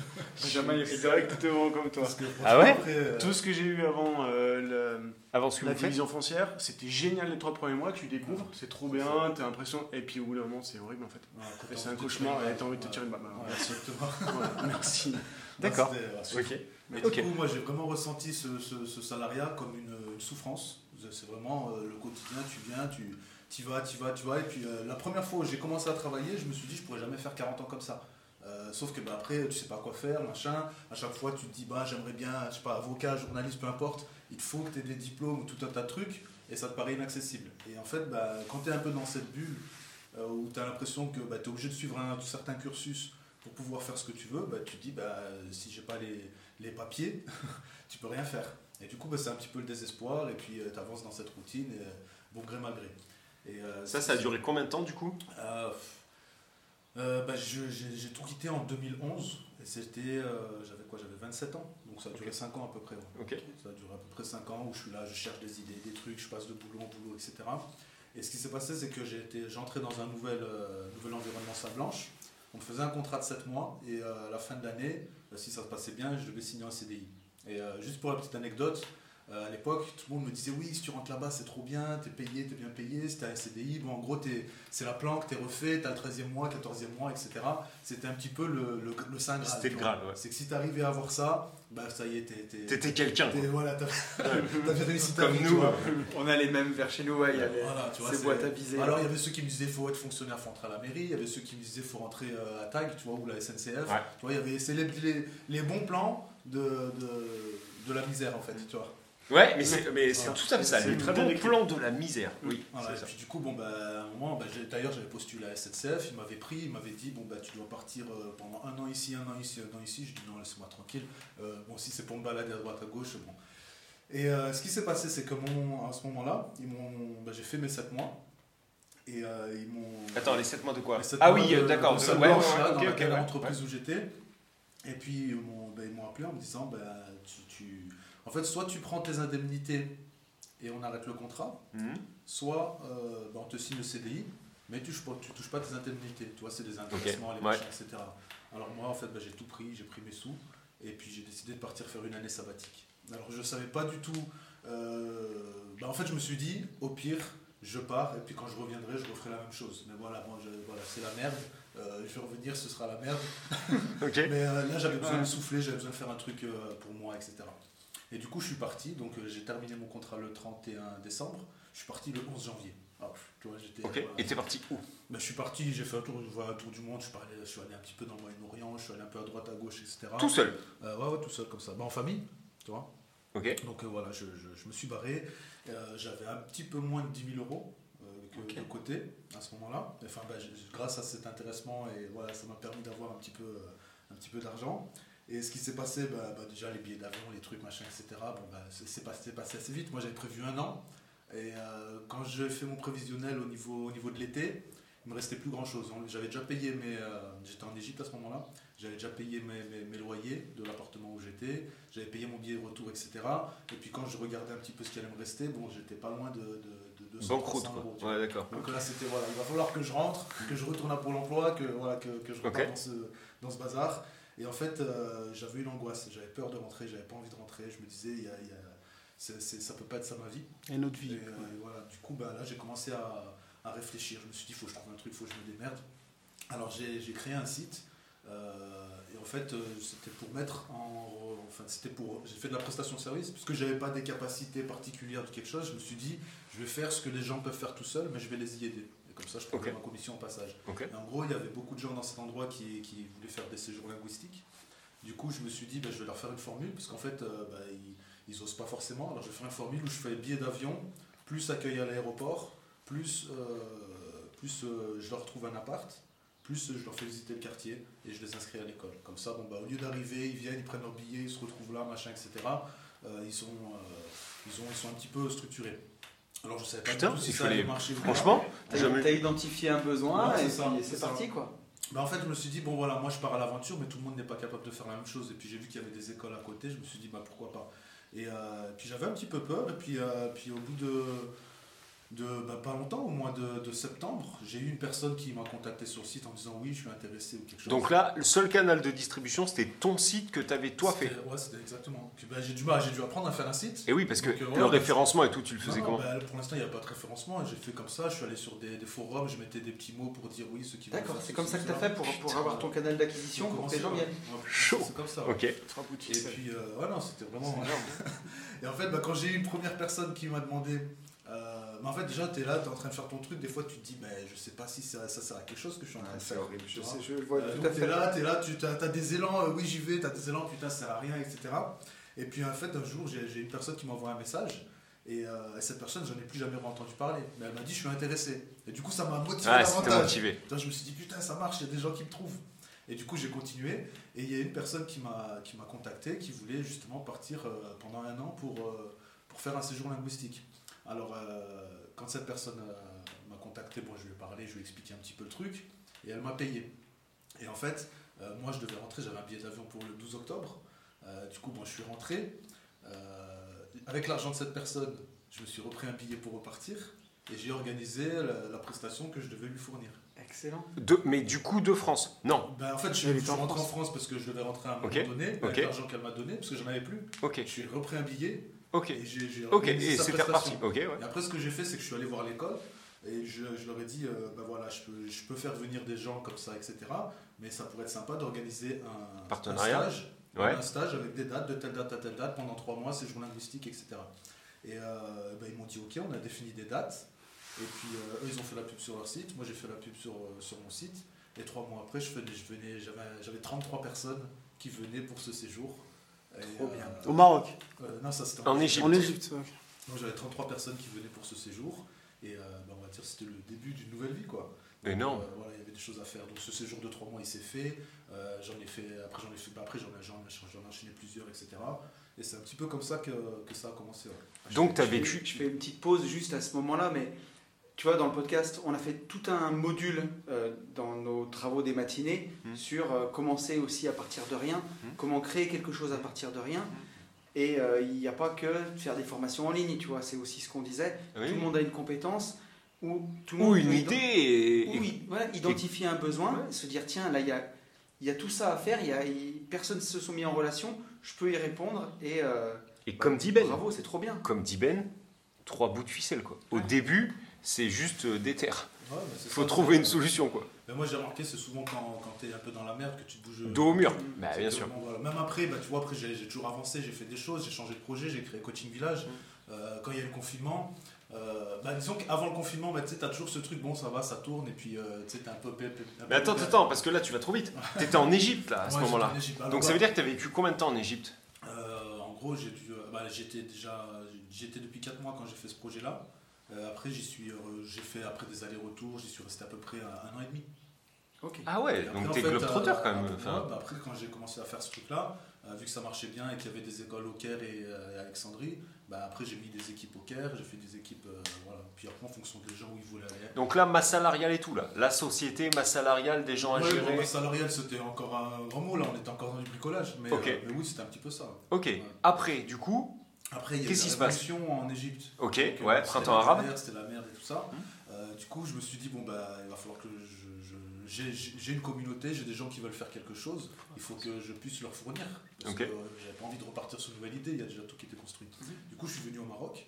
que tu vraiment comme toi. parce que Ah ouais après, euh, Tout ce que j'ai eu avant euh, le- Avant ce que la division foncière, c'était génial les trois premiers mois, tu découvres, c'est trop bien, t'as l'impression, et puis au bout d'un moment, c'est horrible en fait. ouais, c'est un cauchemar, et t'as envie de te tirer une balle. exactement. Merci. D'accord. Ok. Ok. du coup, moi, j'ai vraiment ressenti ce, ce- ce salariat comme une, une souffrance. C'est vraiment euh, le quotidien, tu viens, tu y vas, tu vas, tu vas. Et puis, euh, la première fois où j'ai commencé à travailler, je me suis dit, je pourrais jamais faire 40 ans comme ça. Euh, sauf que bah, après, tu sais pas quoi faire, machin. À chaque fois, tu te dis, bah, j'aimerais bien, je sais pas, avocat, journaliste, peu importe. Il te faut que tu aies des diplômes ou tout un tas de trucs. Et ça te paraît inaccessible. Et en fait, bah, quand tu es un peu dans cette bulle euh, où tu as l'impression que bah, tu es obligé de suivre un certain cursus pour pouvoir faire ce que tu veux, bah, tu te dis, bah, si j'ai pas les, les papiers, tu peux rien faire. Et du coup, bah, c'est un petit peu le désespoir, et puis tu avances dans cette routine, et, euh, bon gré mal gré. Et, euh, Ça, ça a duré combien de temps du coup? Euh, euh, bah, J'ai tout quitté en 2011, et c'était. euh, J'avais quoi? J'avais 27 ans, donc ça a duré 5 ans à peu près. ouais. Ça a duré à peu près 5 ans où je suis là, je cherche des idées, des trucs, je passe de boulot en boulot, etc. Et ce qui s'est passé, c'est que j'ai été- j'entrais dans un nouvel, euh, nouvel environnement salle blanche. On faisait un contrat de 7 mois et euh, à la fin de l'année, euh, si ça se passait bien, je devais signer un CDI. Et euh, juste pour la petite anecdote, à l'époque, tout le monde me disait oui, si tu rentres là-bas, c'est trop bien, t'es payé, t'es bien payé, si t'as un CDI, bon, en gros, c'est la planque, t'es refait, t'as le 13e mois, 14e mois, etc. C'était un petit peu le, le, le Saint Graal. C'était le. Graal, ouais. C'est que si t'arrivais à avoir ça, bah ça y est, T'étais quelqu'un. Voilà, t'as t'avais réussi ta Comme nous. vois. On a les mêmes vers chez nous, ouais, il y a les- Voilà, tu vois, ces boîtes à viser. Alors il y avait ceux qui me disaient faut être fonctionnaire, faut rentrer à la mairie. Il y avait ceux qui me disaient faut rentrer euh, à TAG, tu vois, ou la SNCF. Ouais. Tu vois, il y avait c'est les, les, les bons plans de, de, de la misère en fait, tu vois. Ouais, mais c'est mais c'est Voilà. tout à fait ça. C'est Le très bon plan de la misère. Oui, Voilà, et ça. puis du coup, bon, bah, à un moment, bah, d'ailleurs j'avais postulé à la SNCF, ils m'avaient pris, ils m'avaient dit bon bah tu dois partir euh, pendant un an ici, un an ici, un an ici. Je dis non, laisse-moi tranquille. Euh, bon, si c'est pour me balader à droite, à gauche, bon. Et euh, ce qui s'est passé, c'est que mon, à ce moment-là, ils m'ont, bah, j'ai fait mes 7 mois. Et euh, ils m'ont. Attends, les 7 mois de quoi Ah mois oui, d'accord. de Ouais, ouais, blanche, ouais, là, ok, dans ok, laquelle ouais. entreprise où j'étais. Et puis ils m'ont ils m'ont appelé en me disant bah, tu, tu- en fait, soit tu prends tes indemnités et on arrête le contrat, Mhm. soit euh, ben, on te signe le CDI, mais tu tu touches pas tes indemnités. Tu vois, c'est des intéressements, les ouais. machins, etc. Alors moi, en fait, ben, j'ai tout pris, j'ai pris mes sous, et puis j'ai décidé de partir faire une année sabbatique. Alors je savais pas du tout. euh, ben, en fait, je me suis dit, au pire, je pars, et puis quand je reviendrai, je referai la même chose. Mais voilà, moi, je- voilà, c'est la merde. Euh, je vais revenir, ce sera la merde. Mais euh, là, j'avais besoin de souffler, j'avais besoin de faire un truc pour moi, etc. Et du coup, je suis parti. Donc, euh, j'ai terminé mon contrat le 31 décembre. Je suis parti le 11 janvier. Ah, tu vois, j'étais, Ok. voilà. Et t'es parti où? Ben, je suis parti, j'ai fait un tour, voilà, un tour du monde, je, suis allé- je suis allé un petit peu dans le Moyen-Orient, je suis allé un peu à droite, à gauche, etc. Tout seul? Euh, ouais, ouais, tout seul comme ça. Ben, en famille, tu vois. Ok. Donc euh, voilà, je, je- je me suis barré. Euh, J'avais un petit peu moins de 10 000 euros euh, que- Ok. de côté à ce moment-là. Enfin, ben, grâce à cet intéressement, et voilà, ça m'a permis d'avoir un petit peu, euh, un petit peu d'argent. Et ce qui s'est passé, ben, ben, déjà les billets d'avion, les trucs, machin, etc. Bon, ben, c'est passé, passé assez vite. Moi, j'avais prévu un an. Et euh, quand j'ai fait mon prévisionnel au niveau, au niveau de l'été, il me restait plus grand chose. J'avais déjà payé mes. euh, j'étais en Égypte à ce moment-là. J'avais déjà payé mes, mes- mes loyers de l'appartement où j'étais. J'avais payé mon billet retour, etc. Et puis quand je regardais un petit peu ce qui allait me rester, bon, j'étais pas loin de, de, de 200 Banqueroute, 300 euros. Ouais, d'accord. Donc là, c'était voilà, il va falloir que je rentre, que je retourne à Pôle emploi, que, voilà, que, que je reparte Ok. dans, ce, dans ce bazar. Et en fait, euh, j'avais une angoisse, j'avais peur de rentrer, j'avais pas envie de rentrer. Je me disais, il y a, il y a- c'est- c'est- ça peut pas être ça ma vie. Et notre Et, vie. euh, voilà, du coup, bah, là, j'ai commencé à, à réfléchir. Je me suis dit, il faut que je trouve un truc, il faut que je me démerde. Alors, j'ai j'ai créé un site. euh, et en fait, c'était pour mettre en. Enfin, c'était pour. J'ai fait de la prestation de service, parce que j'avais pas des capacités particulières de quelque chose. Je me suis dit, je vais faire ce que les gens peuvent faire tout seuls, mais je vais les y aider. Comme ça, je prendrai Ok. ma commission au passage. Ok. Et en gros, il y avait beaucoup de gens dans cet endroit qui, qui voulaient faire des séjours linguistiques. Du coup, je me suis dit, ben, je vais leur faire une formule, parce qu'en fait, euh, ben, ils, ils osent pas forcément. Alors, je vais faire une formule où je fais billet d'avion, plus accueil à l'aéroport, plus, euh, plus euh, je leur trouve un appart, plus je leur fais visiter le quartier et je les inscris à l'école. Comme ça, bon, bah, au lieu d'arriver, ils viennent, ils prennent leur billet, ils se retrouvent là, machin, etc. ils, sont, ils, ont, ils sont un petit peu structurés. Alors, je savais pas Putain, du tout si ça allait fallait- marcher ou pas. Franchement, T'as jamais- identifié un besoin Ouais, et c'est parti quoi. Bah, en fait, je me suis dit, bon voilà, moi je pars à l'aventure, mais tout le monde n'est pas capable de faire la même chose. Et puis j'ai vu qu'il y avait des écoles à côté, je me suis dit, bah pourquoi pas. Et euh, puis j'avais un petit peu peur, et puis, euh, puis au bout de, de bah, pas longtemps, au mois de, de septembre, j'ai eu une personne qui m'a contacté sur le site en disant, oui, je suis intéressé ou quelque chose. Donc là, le seul canal de distribution, c'était ton site que t'avais toi fait. Ouais, c'était exactement. Bah, j'ai dû, bah, j'ai dû apprendre à faire un site. Et oui, parce que euh, le référencement et tout, tu le faisais Non, comment bah, Pour l'instant, il n'y a pas de référencement. J'ai fait comme ça. Je suis allé sur des, des forums, je mettais des petits mots pour dire oui, ceux qui veulent D'accord, faire c'est comme ça que tu as fait pour, pour avoir ton canal d'acquisition, pour que les gens viennent. Chaud. C'est comme ça. Ok. Et puis, euh, ouais, non, c'était vraiment. Et en fait, bah, quand j'ai eu une première personne qui m'a demandé. Euh, mais en fait, déjà, tu es là, tu es en train de faire ton truc. Des fois, tu te dis, mais je sais pas si ça, ça sert à quelque chose que je suis en train de faire. horrible, je tu sais, vois. je le vois Euh, tout à t'es fait. là, tu es là, tu as, des élans, euh, oui, j'y vais, tu as des élans, putain, ça sert à rien, etc. Et puis, en fait, un jour, j'ai une personne qui m'envoie un message. Et euh, cette personne, j'en ai plus jamais entendu parler. Mais elle m'a dit, je suis intéressé. Et du coup, ça m'a motivé Ah, davantage. motivé. Putain, je me suis dit, putain, ça marche, il y a des gens qui me trouvent. Et du coup, j'ai continué. Et il y a une personne qui m'a qui m'a contacté, qui voulait justement partir euh, pendant un an pour, euh, pour faire un séjour linguistique. Alors, euh, quand cette personne euh, m'a contacté, bon, je lui ai parlé, je lui ai expliqué un petit peu le truc. Et elle m'a payé. Et en fait, euh, moi, je devais rentrer, j'avais un billet d'avion pour le 12 octobre. Euh, du coup, bon, je suis rentré. Euh, avec l'argent de cette personne, je me suis repris un billet pour repartir. Et j'ai organisé la- la prestation que je devais lui fournir. Excellent. De- mais du coup, de France. Non. Ben, en fait, je, je suis en rentré en France. France parce que je devais rentrer à un moment Ok, donné, avec l'argent qu'elle m'a donné, parce que j'en avais plus. Ok. Je suis repris un billet Ok. j'ai Ok. Et c'était reparti. prestation. Ok, ouais. Et après, ce que j'ai fait, c'est que je suis allé voir l'école et je, je leur ai dit, euh, ben voilà, je peux, je peux faire venir des gens comme ça, etc. Mais ça pourrait être sympa d'organiser un, Partenariat. un stage, Ouais. un stage avec des dates de telle date à telle date pendant trois mois, séjour linguistique, etc. Et euh, ben, ils m'ont dit, ok, on a défini des dates. Et puis euh, eux, ils ont fait la pub sur leur site. Moi, j'ai fait la pub sur, sur mon site. Et trois mois après, je venais, je venais, j'avais, j'avais 33 personnes qui venaient pour ce séjour. Et, Trop bien. Au Maroc, euh, non, ça c'était En Égypte. en Égypte. ouais. Donc j'avais 33 personnes qui venaient pour ce séjour. Et euh, ben, on va dire que c'était le début d'une nouvelle vie. quoi. Donc, Énorme. euh, voilà, il y avait des choses à faire. Donc ce séjour de trois mois, il s'est fait. Euh, j'en ai fait. Après, j'en ai fait. ben, après, j'en ai, j'en, ai- j'en ai enchaîné plusieurs, etc. Et c'est un petit peu comme ça que, que ça a commencé. ouais. Donc, tu as vécu. Je fais une petite pause juste à ce moment-là, mais tu vois, dans le podcast, on a fait tout un module euh, dans nos travaux des matinées Mhm. sur euh, commencer aussi à partir de rien, Mhm. comment créer quelque chose à partir de rien. Et euh, il n'y a pas que faire des formations en ligne, tu vois, c'est aussi ce qu'on disait. Oui. Tout le monde a une compétence ou tout le Ou monde une idée. et- ou voilà, identifier un besoin, se dire tiens, là, il y a, y tout ça à faire, il y a, il- personne ne se sont mis en relation, je peux y répondre et. euh, Et bah, comme dit Ben. Bravo, c'est trop bien. Comme dit Ben, trois bouts de ficelle, quoi. Au Ouais. début, c'est juste euh, des terres. Ouais, c'est Faut ça, trouver une solution, quoi. Mais moi, j'ai remarqué, c'est souvent quand, quand tu es un peu dans la merde que tu te bouges. Dos au mur. Mm. Bah, bien sûr. Voilà. Même après, bah, tu vois, après j'ai toujours avancé, j'ai fait des choses, j'ai changé de projet, j'ai créé Coaching Village. Euh, quand il y a eu le confinement, Euh, bah, disons qu'avant le confinement, bah, tu t'as toujours ce truc, bon, ça va, ça tourne, et puis euh, tu sais, t'es un peu. pé- pé- un Mais attends, attends, parce que là tu vas trop vite. T'étais en Égypte là à ce Ouais, moment-là. Alors, Donc ça bah, veut dire que t'as vécu combien de temps en Égypte? Euh, en gros, euh, bah, j'étais déjà, j'étais depuis 4 mois quand j'ai fait ce projet-là. Euh, après, j'y suis, euh, j'ai fait après des allers-retours, j'y suis resté à peu près un, un an et demi. Ah ouais, après, donc t'es fait, globetrotter euh, quand même. après, Enfin, ouais, bah, après, quand j'ai commencé à faire ce truc-là, euh, vu que ça marchait bien et qu'il y avait des écoles au Caire et, euh, à Alexandrie, bah, après j'ai mis des équipes au Caire, j'ai fait des équipes, euh, voilà. Puis après, en fonction des gens où ils voulaient aller. Donc là, masse salariale et tout là. La société, masse salariale, des gens à gérer. bon, bah, salarial, c'était encore un grand mot, là, on était encore dans du bricolage. Mais, euh, mais oui, c'était un petit peu ça. Ok. Après, du coup, Après, il y a eu la révolution en Égypte. ok, Donc, euh, ouais, c'était printemps arabe. C'était la merde et tout ça. Euh, du coup, je me suis dit, bon, bah, il va falloir que je. je- j'ai- une communauté, j'ai des gens qui veulent faire quelque chose, il faut que je puisse leur fournir. Parce Ok. que euh, j'avais pas envie de repartir sur une nouvelle idée, il y a déjà tout qui était construit. Du coup, je suis venu au Maroc,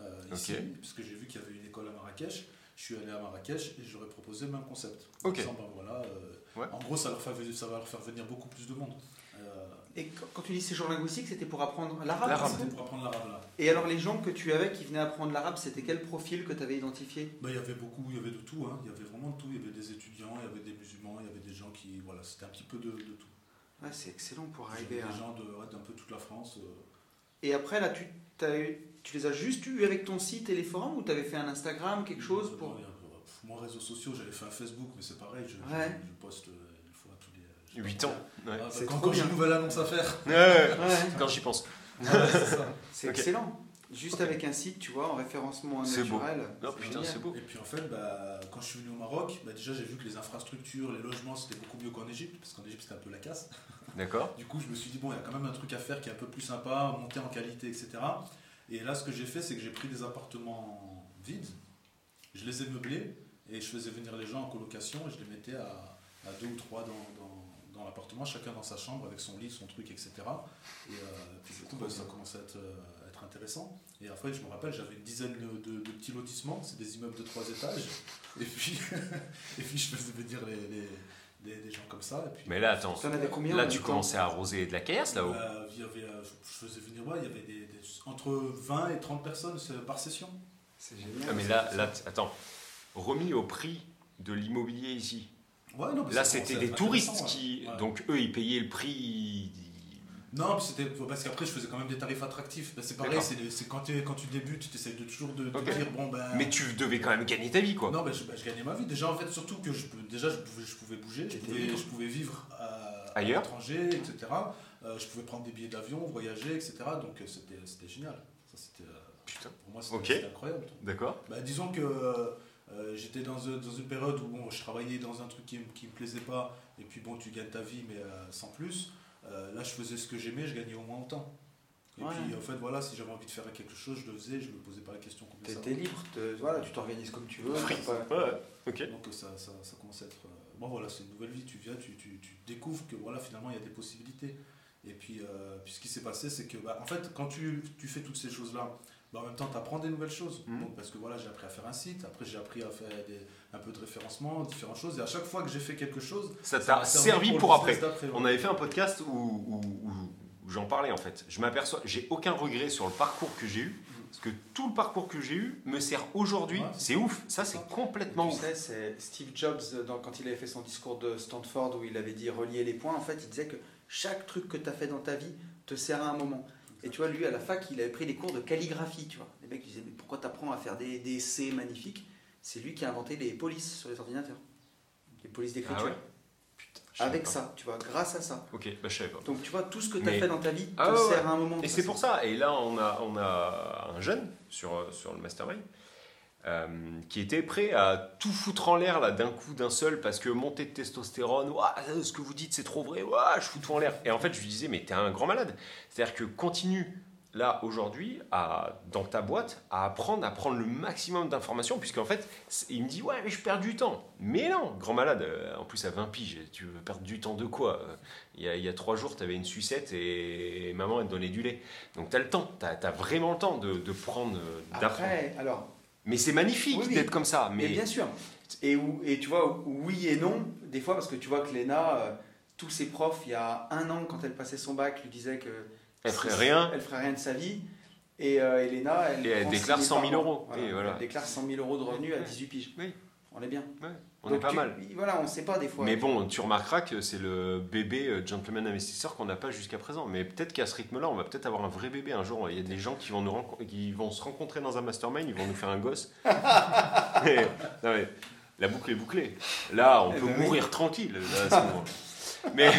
euh, ici, Ok. parce que j'ai vu qu'il y avait une école à Marrakech. Je suis allé à Marrakech et j'aurais proposé le même concept. Ok. En disant, ben voilà, euh, Ouais. En gros, ça, leur fait, ça va leur faire venir beaucoup plus de monde. Euh, Et quand tu dis séjour linguistique, c'était pour apprendre l'arabe C'était pour apprendre l'arabe là. Et alors les gens que tu avais qui venaient apprendre l'arabe, c'était quel profil que tu avais identifié? Bah, il y avait beaucoup, il y avait de tout, hein. il y avait vraiment de tout. Il y avait des étudiants, il y avait des musulmans, il y avait des gens qui. Voilà, c'était un petit peu de, de tout. Ouais, c'est excellent pour arriver à... des gens de- ouais, d'un peu toute la France. euh. Et après, là, tu, t'as eu- tu les as juste eu avec ton site et les forums ou tu avais fait un Instagram, quelque chose Euh, pour... non, pff, moi, réseaux sociaux, j'avais fait un Facebook, mais c'est pareil, je, je- Ouais. je poste euh, je 8 ans. Ouais. Ah, bah, C'est quand j'ai une nouvelle annonce à faire. Ouais, ouais, Ouais, Quand j'y pense. Ouais, c'est ça. c'est Ok. excellent. Juste avec un site, tu vois, en référencement C'est beau. naturel. C'est putain, génial. c'est beau. Et puis en fait, bah, quand je suis venu au Maroc, bah, déjà j'ai vu que les infrastructures, les logements, c'était beaucoup mieux qu'en Égypte, parce qu'en Égypte c'était un peu la casse. D'accord. Du coup, je me suis dit, bon, il y a quand même un truc à faire qui est un peu plus sympa, monter en qualité, etc. Et là, ce que j'ai fait, c'est que j'ai pris des appartements vides, je les ai meublés, et je faisais venir les gens en colocation, et je les mettais à, à deux ou trois dans, dans, dans l'appartement, chacun dans sa chambre, avec son lit, son truc, etc. Et euh, puis du coup, bah, ça commençait à être, euh, à être intéressant. Et après, je me rappelle, j'avais une dizaine de, de- de petits lotissements, c'est des immeubles de trois étages. Et puis, et puis je faisais venir les, les- des, des gens comme ça. Et puis, Mais là, attends. Combien Là, tu commençais à arroser de la caillasse là-haut. euh, il y avait, euh, je faisais venir, ouais, il y avait des, des- entre 20 et 30 personnes par session. C'est génial. Ah, mais là, là, attends. Remis au prix de l'immobilier ici. Ouais, non, mais Là, c'était des touristes qui. ouais. Donc, eux, ils payaient le prix. Non, c'était parce qu'après, je faisais quand même des tarifs attractifs. Ben, c'est pareil, c'est quand, tu, quand tu débutes, tu essaies de toujours de, dire, bon, ben. Mais tu devais quand même gagner ta vie, quoi. Non, ben, je, ben, je gagnais ma vie. Déjà, en fait, surtout que je, déjà, je pouvais, je pouvais bouger, je pouvais, libre. je pouvais vivre à, à Ailleurs. l'étranger, etc. Euh, je pouvais prendre des billets d'avion, voyager, etc. Donc, euh, c'était génial. Ça, c'était, euh, Putain. pour moi, c'était incroyable. D'accord. Bah, disons que euh, j'étais dans, une- dans une période où bon, je travaillais dans un truc qui ne me plaisait pas, et puis bon, tu gagnes ta vie, mais euh, sans plus. Euh, là, je faisais ce que j'aimais, je gagnais au moins autant. Et Ouais. puis, en fait, voilà, si j'avais envie de faire quelque chose, je le faisais, je me posais pas la question combien ça T'étais libre, voilà, tu t'organises comme tu veux. Pas- Ouais, ok. Donc, ça, ça, ça commence à être. euh, bon, voilà, c'est une nouvelle vie, tu viens, tu, tu, tu découvres que voilà, finalement, il y a des possibilités. Et puis, euh, puis ce qui s'est passé, c'est que, bah, en fait, quand tu, tu fais toutes ces choses-là, bah, en même temps, tu apprends des nouvelles choses. Mhm. Donc, parce que voilà, j'ai appris à faire un site, après, j'ai appris à faire des- un peu de référencement, différentes choses. Et à chaque fois que j'ai fait quelque chose, Ça t'a servi le pour après. On avait fait un podcast où, où- où- où j'en parlais en fait. Je m'aperçois, j'ai aucun regret sur le parcours que j'ai eu, parce que tout le parcours que j'ai eu me sert aujourd'hui. Ouais, c'est ouf, ça c'est complètement Tu ouf. sais, c'est Steve Jobs, dans- quand il avait fait son discours de Stanford, où il avait dit relier les points, en fait, il disait que chaque truc que tu as fait dans ta vie te sert à un moment. Et tu vois, lui, à la fac, il avait pris des cours de calligraphie, tu vois. Les mecs disaient, mais pourquoi tu apprends à faire des, des essais magnifiques? C'est lui qui a inventé les polices sur les ordinateurs. Les polices d'écriture. Ah ouais? Putain, Avec ça, tu vois, grâce à ça. Ok, bah je savais pas. Donc tu vois, tout ce que tu as Mais- fait dans ta vie te Ah ouais, sert à un moment. Et c'est pour ça. Et là, on a, on a un jeune sur, euh, sur le mastermind euh, qui était prêt à tout foutre en l'air là d'un coup, d'un seul, parce que montée de testostérone, ce que vous dites c'est trop vrai, Ouah, je fous tout en l'air. Et en fait, je lui disais, mais t'es un grand malade. C'est-à-dire que continue là aujourd'hui dans ta boîte à apprendre à prendre le maximum d'informations puisqu'en fait il me dit ouais mais je perds du temps mais non grand malade euh, en plus à 20 piges tu veux perdre du temps de quoi Euh, il y a, trois jours tu avais une sucette et, maman elle te donnait du lait donc tu as le temps tu as, vraiment le temps de, prendre d'apprendre alors, mais c'est magnifique Oui, oui. d'être comme ça Mais bien sûr. Et, tu vois, oui et non, des fois, parce que tu vois que Léna, euh, tous ses profs, il y a un an, quand elle passait son bac, lui disaient que Elle ferait rien. Elle ferait rien de sa vie. Et euh, Elena, elle, Et elle prend déclare 6 100 000 par an. euros. Et voilà. Elle déclare 100 000 euros de revenus à Ouais. 18 piges. Oui. On est bien. On Donc est pas tu- mal. Voilà, on sait pas des fois. Mais bon, tu remarqueras que c'est le bébé euh, gentleman investisseur qu'on n'a pas jusqu'à présent. Mais peut-être qu'à ce rythme-là, on va peut-être avoir un vrai bébé un jour. Il y a des gens qui vont, nous qui vont se rencontrer dans un mastermind, ils vont nous faire un gosse. Mais- non, mais la boucle est bouclée. Là, on Eh peut ben oui. mourir tranquille. là, à ce moment. Mais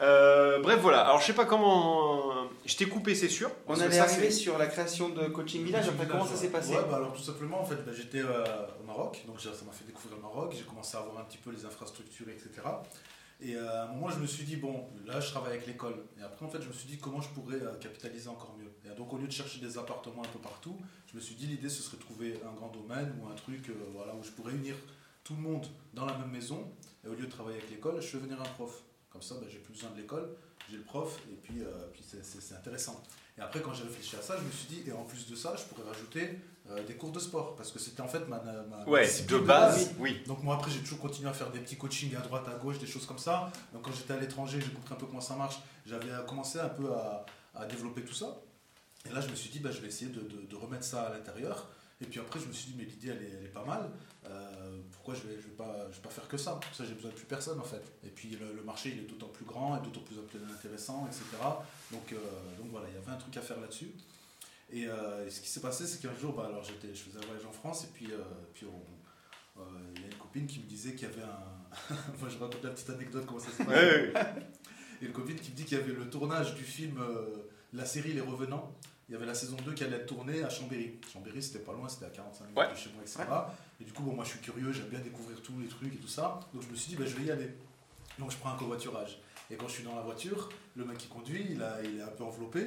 euh, bref, voilà. Alors, je sais pas comment. Je t'ai coupé, c'est sûr. On allait arriver sur la création de Coaching Village. Après, comment ça s'est passé Ouais, bah alors tout simplement, en fait, bah, j'étais euh, au Maroc, donc ça m'a fait découvrir le Maroc, j'ai commencé à voir un petit peu les infrastructures, etc. Et euh, à un moment, je me suis dit, bon, là, je travaille avec l'école. Et après, en fait, je me suis dit, comment je pourrais euh, capitaliser encore mieux. Et donc, au lieu de chercher des appartements un peu partout, je me suis dit, l'idée, ce serait de trouver un grand domaine ou un truc euh, voilà, où je pourrais unir tout le monde dans la même maison. Et au lieu de travailler avec l'école, je fais venir un prof. Comme ça, bah, j'ai plus besoin de l'école, j'ai le prof, et puis, euh, puis c'est- intéressant. Et après, quand j'ai réfléchi à ça, je me suis dit, et en plus de ça, je pourrais rajouter euh, des cours de sport, parce que c'était en fait ma, ma Ouais, discipline de base, oui. donc moi après j'ai toujours continué à faire des petits coachings à droite, à gauche, des choses comme ça. Donc quand j'étais à l'étranger, j'ai compris un peu comment ça marche. J'avais commencé un peu à, à développer tout ça. Et là je me suis dit bah, je vais essayer de, de- de remettre ça à l'intérieur. Et puis après je me suis dit mais l'idée elle est, elle est pas mal. Euh, pourquoi je vais, je vais pas, je vais pas faire que ça Ça j'ai besoin de plus personne en fait. Et puis le, le marché il est d'autant plus grand et d'autant plus intéressant, etc. Donc, euh, donc voilà, il y avait un truc à faire là-dessus. Et, euh, et ce qui s'est passé, c'est qu'un jour, bah, alors j'étais, je faisais un voyage en France, et puis, euh, puis on- il y a une copine qui me disait qu'il y avait un. Moi, je raconte la petite anecdote, comment ça s'est passé. Et une copine qui me dit qu'il y avait le tournage du film, la série Les Revenants. Il y avait la saison 2 qui allait être tournée à Chambéry. Chambéry, c'était pas loin, c'était à 45 minutes Ouais. de chez moi, etc. Et du coup, bon, moi, je suis curieux, j'aime bien découvrir tous les trucs et tout ça. Donc, je me suis dit, bah, je vais y aller. Donc, je prends un covoiturage. Et quand je suis dans la voiture, le mec qui conduit, il, a, il est un peu enveloppé.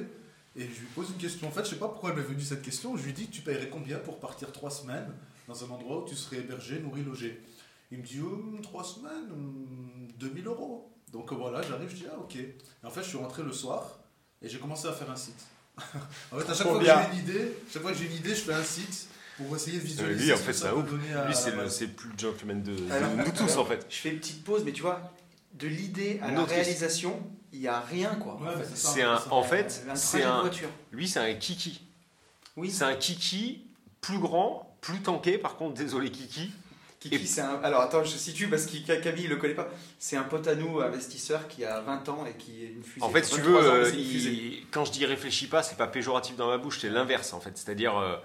Et je lui pose une question. En fait, je sais pas pourquoi elle m'est venue cette question. Je lui dis, tu paierais combien pour partir trois semaines dans un endroit où tu serais hébergé, nourri, logé? Il me dit, Hum, trois semaines, hum, 2000 euros. Donc voilà, j'arrive, je dis, ah ok. Et en fait, je suis rentré le soir et j'ai commencé à faire un site. en fait, à chaque fois que j'ai une idée, chaque fois que j'ai une idée, je fais un site pour essayer de Euh, visualiser. lui, en fait, ça donner à Lui, c'est le, c'est plus le gentleman de, de Alors- nous tous, en fait. Je fais une petite pause, mais tu vois, de l'idée à Une la réalisation, il n'y a rien quoi. Ouais, mais c'est un, ça. en fait, un c'est de lui, c'est un kiki. Oui, C'est un kiki plus grand, plus tanké. Par contre, désolé kiki. Kiki, Et- c'est un. Alors attends, je situe parce que Camille le connaît pas. C'est un pote à nous, investisseur, qui a 20 ans et qui est une fusée. En fait, si tu 23 veux, ans, euh, il- quand je dis réfléchis pas, c'est pas péjoratif dans ma bouche, c'est l'inverse en fait. C'est-à-dire, euh,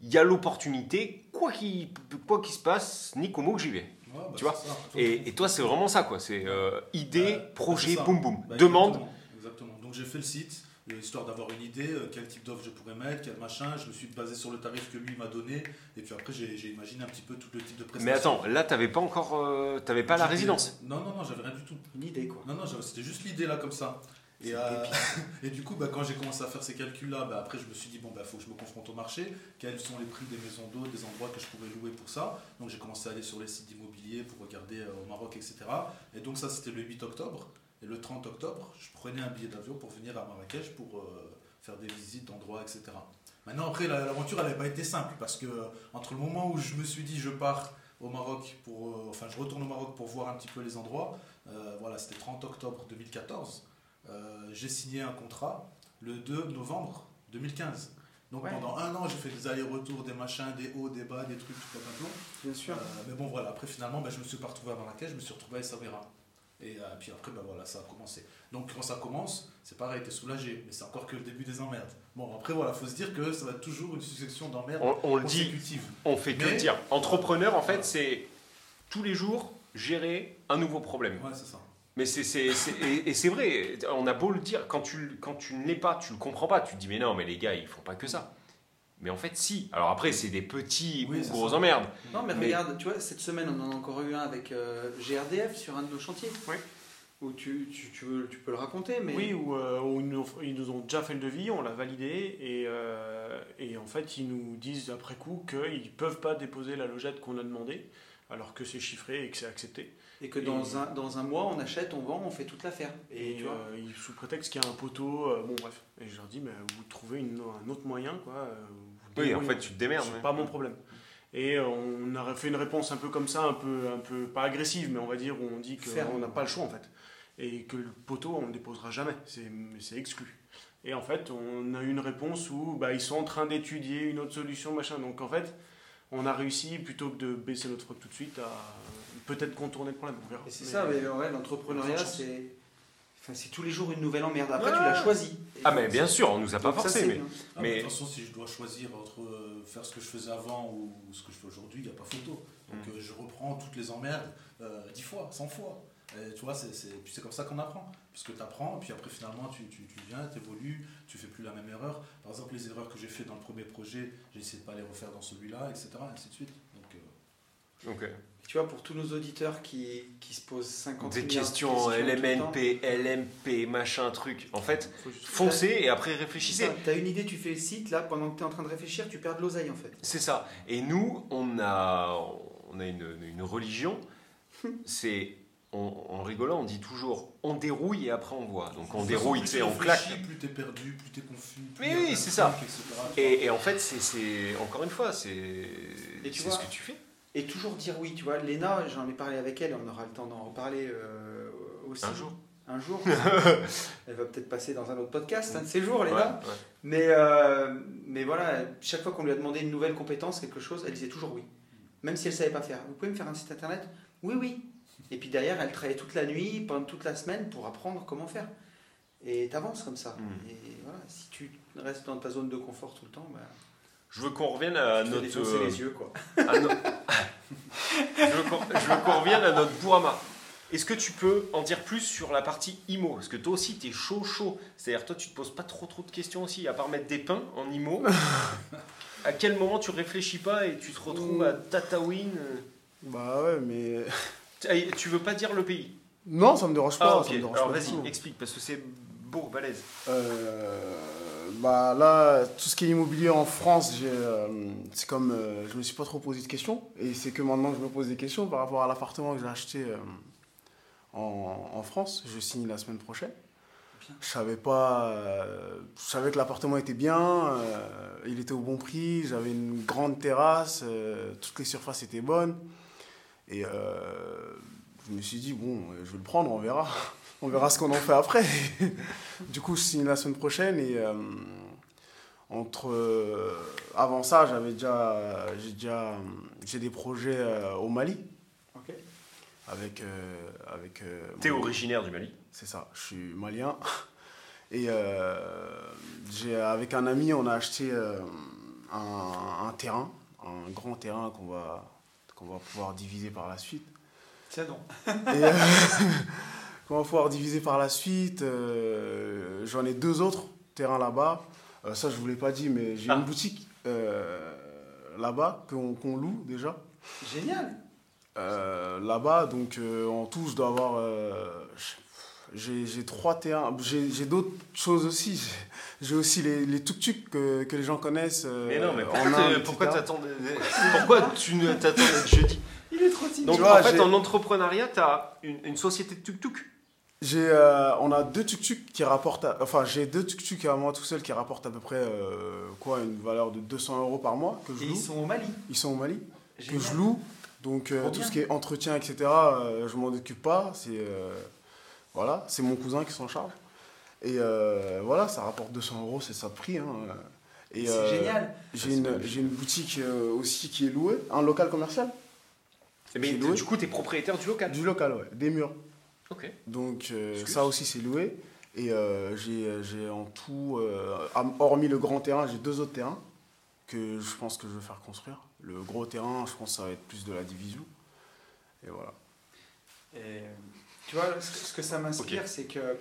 il y a l'opportunité, quoi qu'il quoi qu'il se passe, ni qu'au mot que j'y vais. Ouais, bah, tu vois, ça. Et, et toi, c'est vraiment ça quoi. C'est euh, idée, Bah, projet, boum boum. Bah, Demande. Exactement, exactement. Donc j'ai fait le site, histoire d'avoir une idée, euh, quel type d'offre je pourrais mettre, quel machin. Je me suis basé sur le tarif que lui m'a donné. Et puis après, j'ai imaginé un petit peu tout le type de prestations. Mais attends, là, t'avais pas encore, euh, t'avais pas la résidence. Non, non, non, j'avais rien du tout. Une idée quoi. Non, non, c'était juste l'idée là comme ça. Et, euh, et du coup, bah, quand j'ai commencé à faire ces calculs-là, bah, après je me suis dit, bon, il faut que je me confronte au marché, quels sont les prix des maisons d'eau, des endroits que je pourrais louer pour ça? Donc j'ai commencé à aller sur les sites d'immobilier pour regarder euh, au Maroc, etc. Et donc ça, c'était le 8 octobre. Et le 30 octobre, je prenais un billet d'avion pour venir à Marrakech pour euh, faire des visites d'endroits, etc. Maintenant, après, la- l'aventure, elle n'avait pas été simple parce que euh, entre le moment où je me suis dit, je pars au Maroc pour, euh, enfin, je retourne au Maroc pour voir un petit peu les endroits, euh, voilà, c'était 30 octobre 2014. Euh, j'ai signé un contrat le 2 novembre 2015. Donc Ouais. pendant un an, j'ai fait des allers-retours, des machins, des hauts, des bas, des trucs, tout un plan. Bien sûr. Euh, mais bon, voilà, après finalement, ben, je me suis pas retrouvé à Marrakech, je me suis retrouvé à Essaouira. Et euh, puis après, ben, voilà, ça a commencé. Donc quand ça commence, c'est pareil, t'es soulagé, mais c'est encore que le début des emmerdes. Bon, après, voilà, faut se dire que ça va être toujours une succession d'emmerdes On, on le dit, on fait que Mais- dire. Entrepreneur, en fait, c'est tous les jours gérer un nouveau problème. Ouais, c'est ça. Mais c'est, c'est, c'est- et, et c'est vrai, on a beau le dire, quand tu, quand tu ne l'es pas, tu le comprends pas, tu te dis mais non, mais les gars, ils font pas que ça. Mais en fait, si. Alors après, c'est des petits Oui, gros ça. emmerdes. Non, mais, Mais- regarde, tu vois, cette semaine, on en a encore eu un avec euh, GRDF sur un de nos chantiers. Oui. Où tu, tu, tu, veux- tu peux le raconter, mais. Oui, où, euh, où ils, nous, ils nous ont déjà fait le devis, on l'a validé, et, euh, et en fait, ils nous disent après coup qu'ils ne peuvent pas déposer la logette qu'on a demandé, alors que c'est chiffré et que c'est accepté. Et que dans, un, dans un mois, on achète, on vend, on fait toute l'affaire. Et, Et tu vois. euh, sous prétexte qu'il y a un poteau, euh, bon bref. Et je leur dis, mais vous trouvez une- un autre moyen, quoi. Oui, en fait, tu te démerdes. C'est ouais. pas mon problème. Et euh, on a fait une réponse un peu comme ça, un peu, un peu pas agressive, mais on va dire où on dit qu'on n'a pas le choix en fait. Et que le poteau, on ne le déposera jamais. C'est c'est exclu. Et en fait, on a eu une réponse où bah, ils sont en train d'étudier une autre solution, machin. Donc en fait, on a réussi, plutôt que de baisser notre froc tout de suite, à peut-être contourner le problème. On verra. Et c'est Mais- ça, mais ouais, l'entrepreneuriat, c'est. Enfin, c'est tous les jours une nouvelle emmerde. Après, Ouais. tu l'as choisi. Ah, mais bien sûr, on nous a pas Donc ça, forcé, c'est mais. bien. Ah, Mais- De toute façon, si je dois choisir entre euh, faire ce que je faisais avant ou ce que je fais aujourd'hui, il n'y a pas photo. Donc Mm. euh, je reprends toutes les emmerdes euh, dix fois, cent fois. Et tu vois, c'est, c'est, puis c'est comme ça qu'on apprend. Puisque tu apprends, puis après finalement tu, tu, tu viens, tu évolues, tu fais plus la même erreur. Par exemple, les erreurs que j'ai fait dans le premier projet, j'ai essayé de pas les refaire dans celui-là, etc. Et ainsi de suite. Donc, euh, Ok. Tu vois, pour tous nos auditeurs qui, qui se posent 50 Des milliards de questions LMNP, LMP, machin, truc. En fait, foncez et après réfléchissez. ça, T'as une idée, tu fais le site, là, pendant que tu es en train de réfléchir, tu perds de l'oseille en fait. C'est ça. Et nous, on a, on a une, une religion. C'est, en, en rigolant, on dit toujours, on dérouille et après on voit. Donc on dérouille, tu sais, tu on claque. réfléchis, Plus tu es perdu, plus tu es confus. plus a oui, c'est ça. Et, et en fait, c'est, c'est- encore une fois, c'est, tu ce que tu fais. Et toujours dire oui, tu vois. Léna, j'en ai parlé avec elle, on aura le temps d'en reparler euh, aussi. Un jour. Un jour. elle va peut-être passer dans un autre podcast, un de ces jours, Léna. Ouais, ouais. Mais, euh, mais voilà, chaque fois qu'on lui a demandé une nouvelle compétence, quelque chose, elle disait toujours oui. Même si elle ne savait pas faire. Vous pouvez me faire un site internet? Oui, oui. Et puis derrière, elle travaillait toute la nuit, pendant toute la semaine, pour apprendre comment faire. Et t'avances comme ça. Mm. Et voilà, si tu restes dans ta zone de confort tout le temps, bah, Je veux qu'on revienne à fais notre. euh, les yeux, quoi. à no- je veux qu'on je revienne à notre Bourama. Est-ce que tu peux en dire plus sur la partie IMO? Parce que toi aussi, tu es chaud, chaud. C'est-à-dire, toi, tu te poses pas trop, trop de questions aussi, à part mettre des pains en IMO. à quel moment tu réfléchis pas et tu te retrouves à Tatawin euh, Bah ouais, mais. tu- veux pas dire le pays? Non, ça me dérange pas. Ah, ok. ça me dérange Alors, vas-y, explique, parce que c'est beau, balèze. Euh, bah là, tout ce qui est immobilier en France, euh, c'est comme euh, je me suis pas trop posé de questions et c'est que maintenant que je me pose des questions par rapport à l'appartement que j'ai acheté euh, en, en France. Je signe la semaine prochaine. Bien. Je savais pas, euh, je savais que l'appartement était bien, il était au bon prix, j'avais une grande terrasse, toutes les surfaces étaient bonnes et je me suis dit bon, je vais le prendre, on verra. On verra ce qu'on en fait après. du coup, je signe la semaine prochaine et euh, entre euh, avant ça, j'avais déjà j'ai déjà euh, j'ai des projets euh, au Mali Ok. avec euh, avec euh, T'es mon- originaire du Mali c'est ça, je suis malien. Et euh, j'ai, avec un ami, on a acheté euh, un, un terrain, un grand terrain qu'on va, qu'on va pouvoir diviser par la suite. Tiens donc. Et, euh, qu'on va pouvoir diviser par la suite. euh, j'en ai deux autres terrains là-bas. Euh, ça, je ne vous l'ai pas dit, mais j'ai Ah. une boutique euh, là-bas qu'on, qu'on loue déjà. Génial. Euh, là-bas, donc euh, en tout, je dois avoir. euh, j'ai, j'ai trois terrains. J'ai, j'ai d'autres choses aussi. J'ai, aussi les, les tuk-tuk que, que les gens connaissent. euh, Mais non, mais pourquoi, Inde, pourquoi Pourquoi tu ne t'attendais que jeudi Il est trop timide. Donc Tu vois, en fait, en entrepreneuriat, tu as une, une société de tuk-tuk. J'ai, euh, on a deux tuk-tuk qui rapportent. à- enfin, j'ai deux tuk-tuk à moi tout seul qui rapportent à peu près euh, quoi, une valeur de 200 euros par mois que je Et loue. ils sont au Mali. Ils sont au Mali. Génial. que je loue. Donc euh, tout ce qui est entretien, etc., euh, je m'en occupe pas. C'est euh, voilà, c'est mon cousin qui s'en charge. Et euh, voilà, ça rapporte 200 euros, c'est ça de prix. hein. Et C'est euh, génial. J'ai une, j'ai une boutique euh, aussi qui est louée, un local commercial. Mais J'ai loué. du coup, tu es propriétaire du local. Du local, ouais, des murs. Donc euh, ça aussi c'est loué. Et euh, j'ai j'ai en tout, euh, hormis le grand terrain, j'ai deux autres terrains que je pense que je vais faire construire. Le gros terrain, je pense que ça va être plus de la division. Et voilà. Et, tu vois, ce que ça m'inspire, Ok. c'est que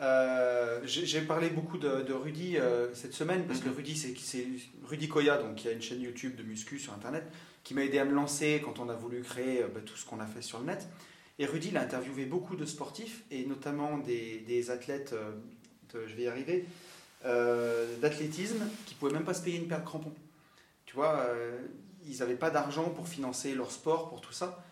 euh, j'ai parlé beaucoup de, de Rudy euh, cette semaine, parce que Mhm. Rudy, c'est c'est Rudy Koya, donc, qui a une chaîne YouTube de muscu sur Internet, qui m'a aidé à me lancer quand on a voulu créer euh, bah, tout ce qu'on a fait sur le net. Et Rudy, il a interviewé beaucoup de sportifs, et notamment des, des athlètes, euh, de- je vais y arriver, euh, d'athlétisme, qui pouvaient même pas se payer une paire de crampons. Tu vois, euh, ils n'avaient pas d'argent pour financer leur sport, pour tout ça.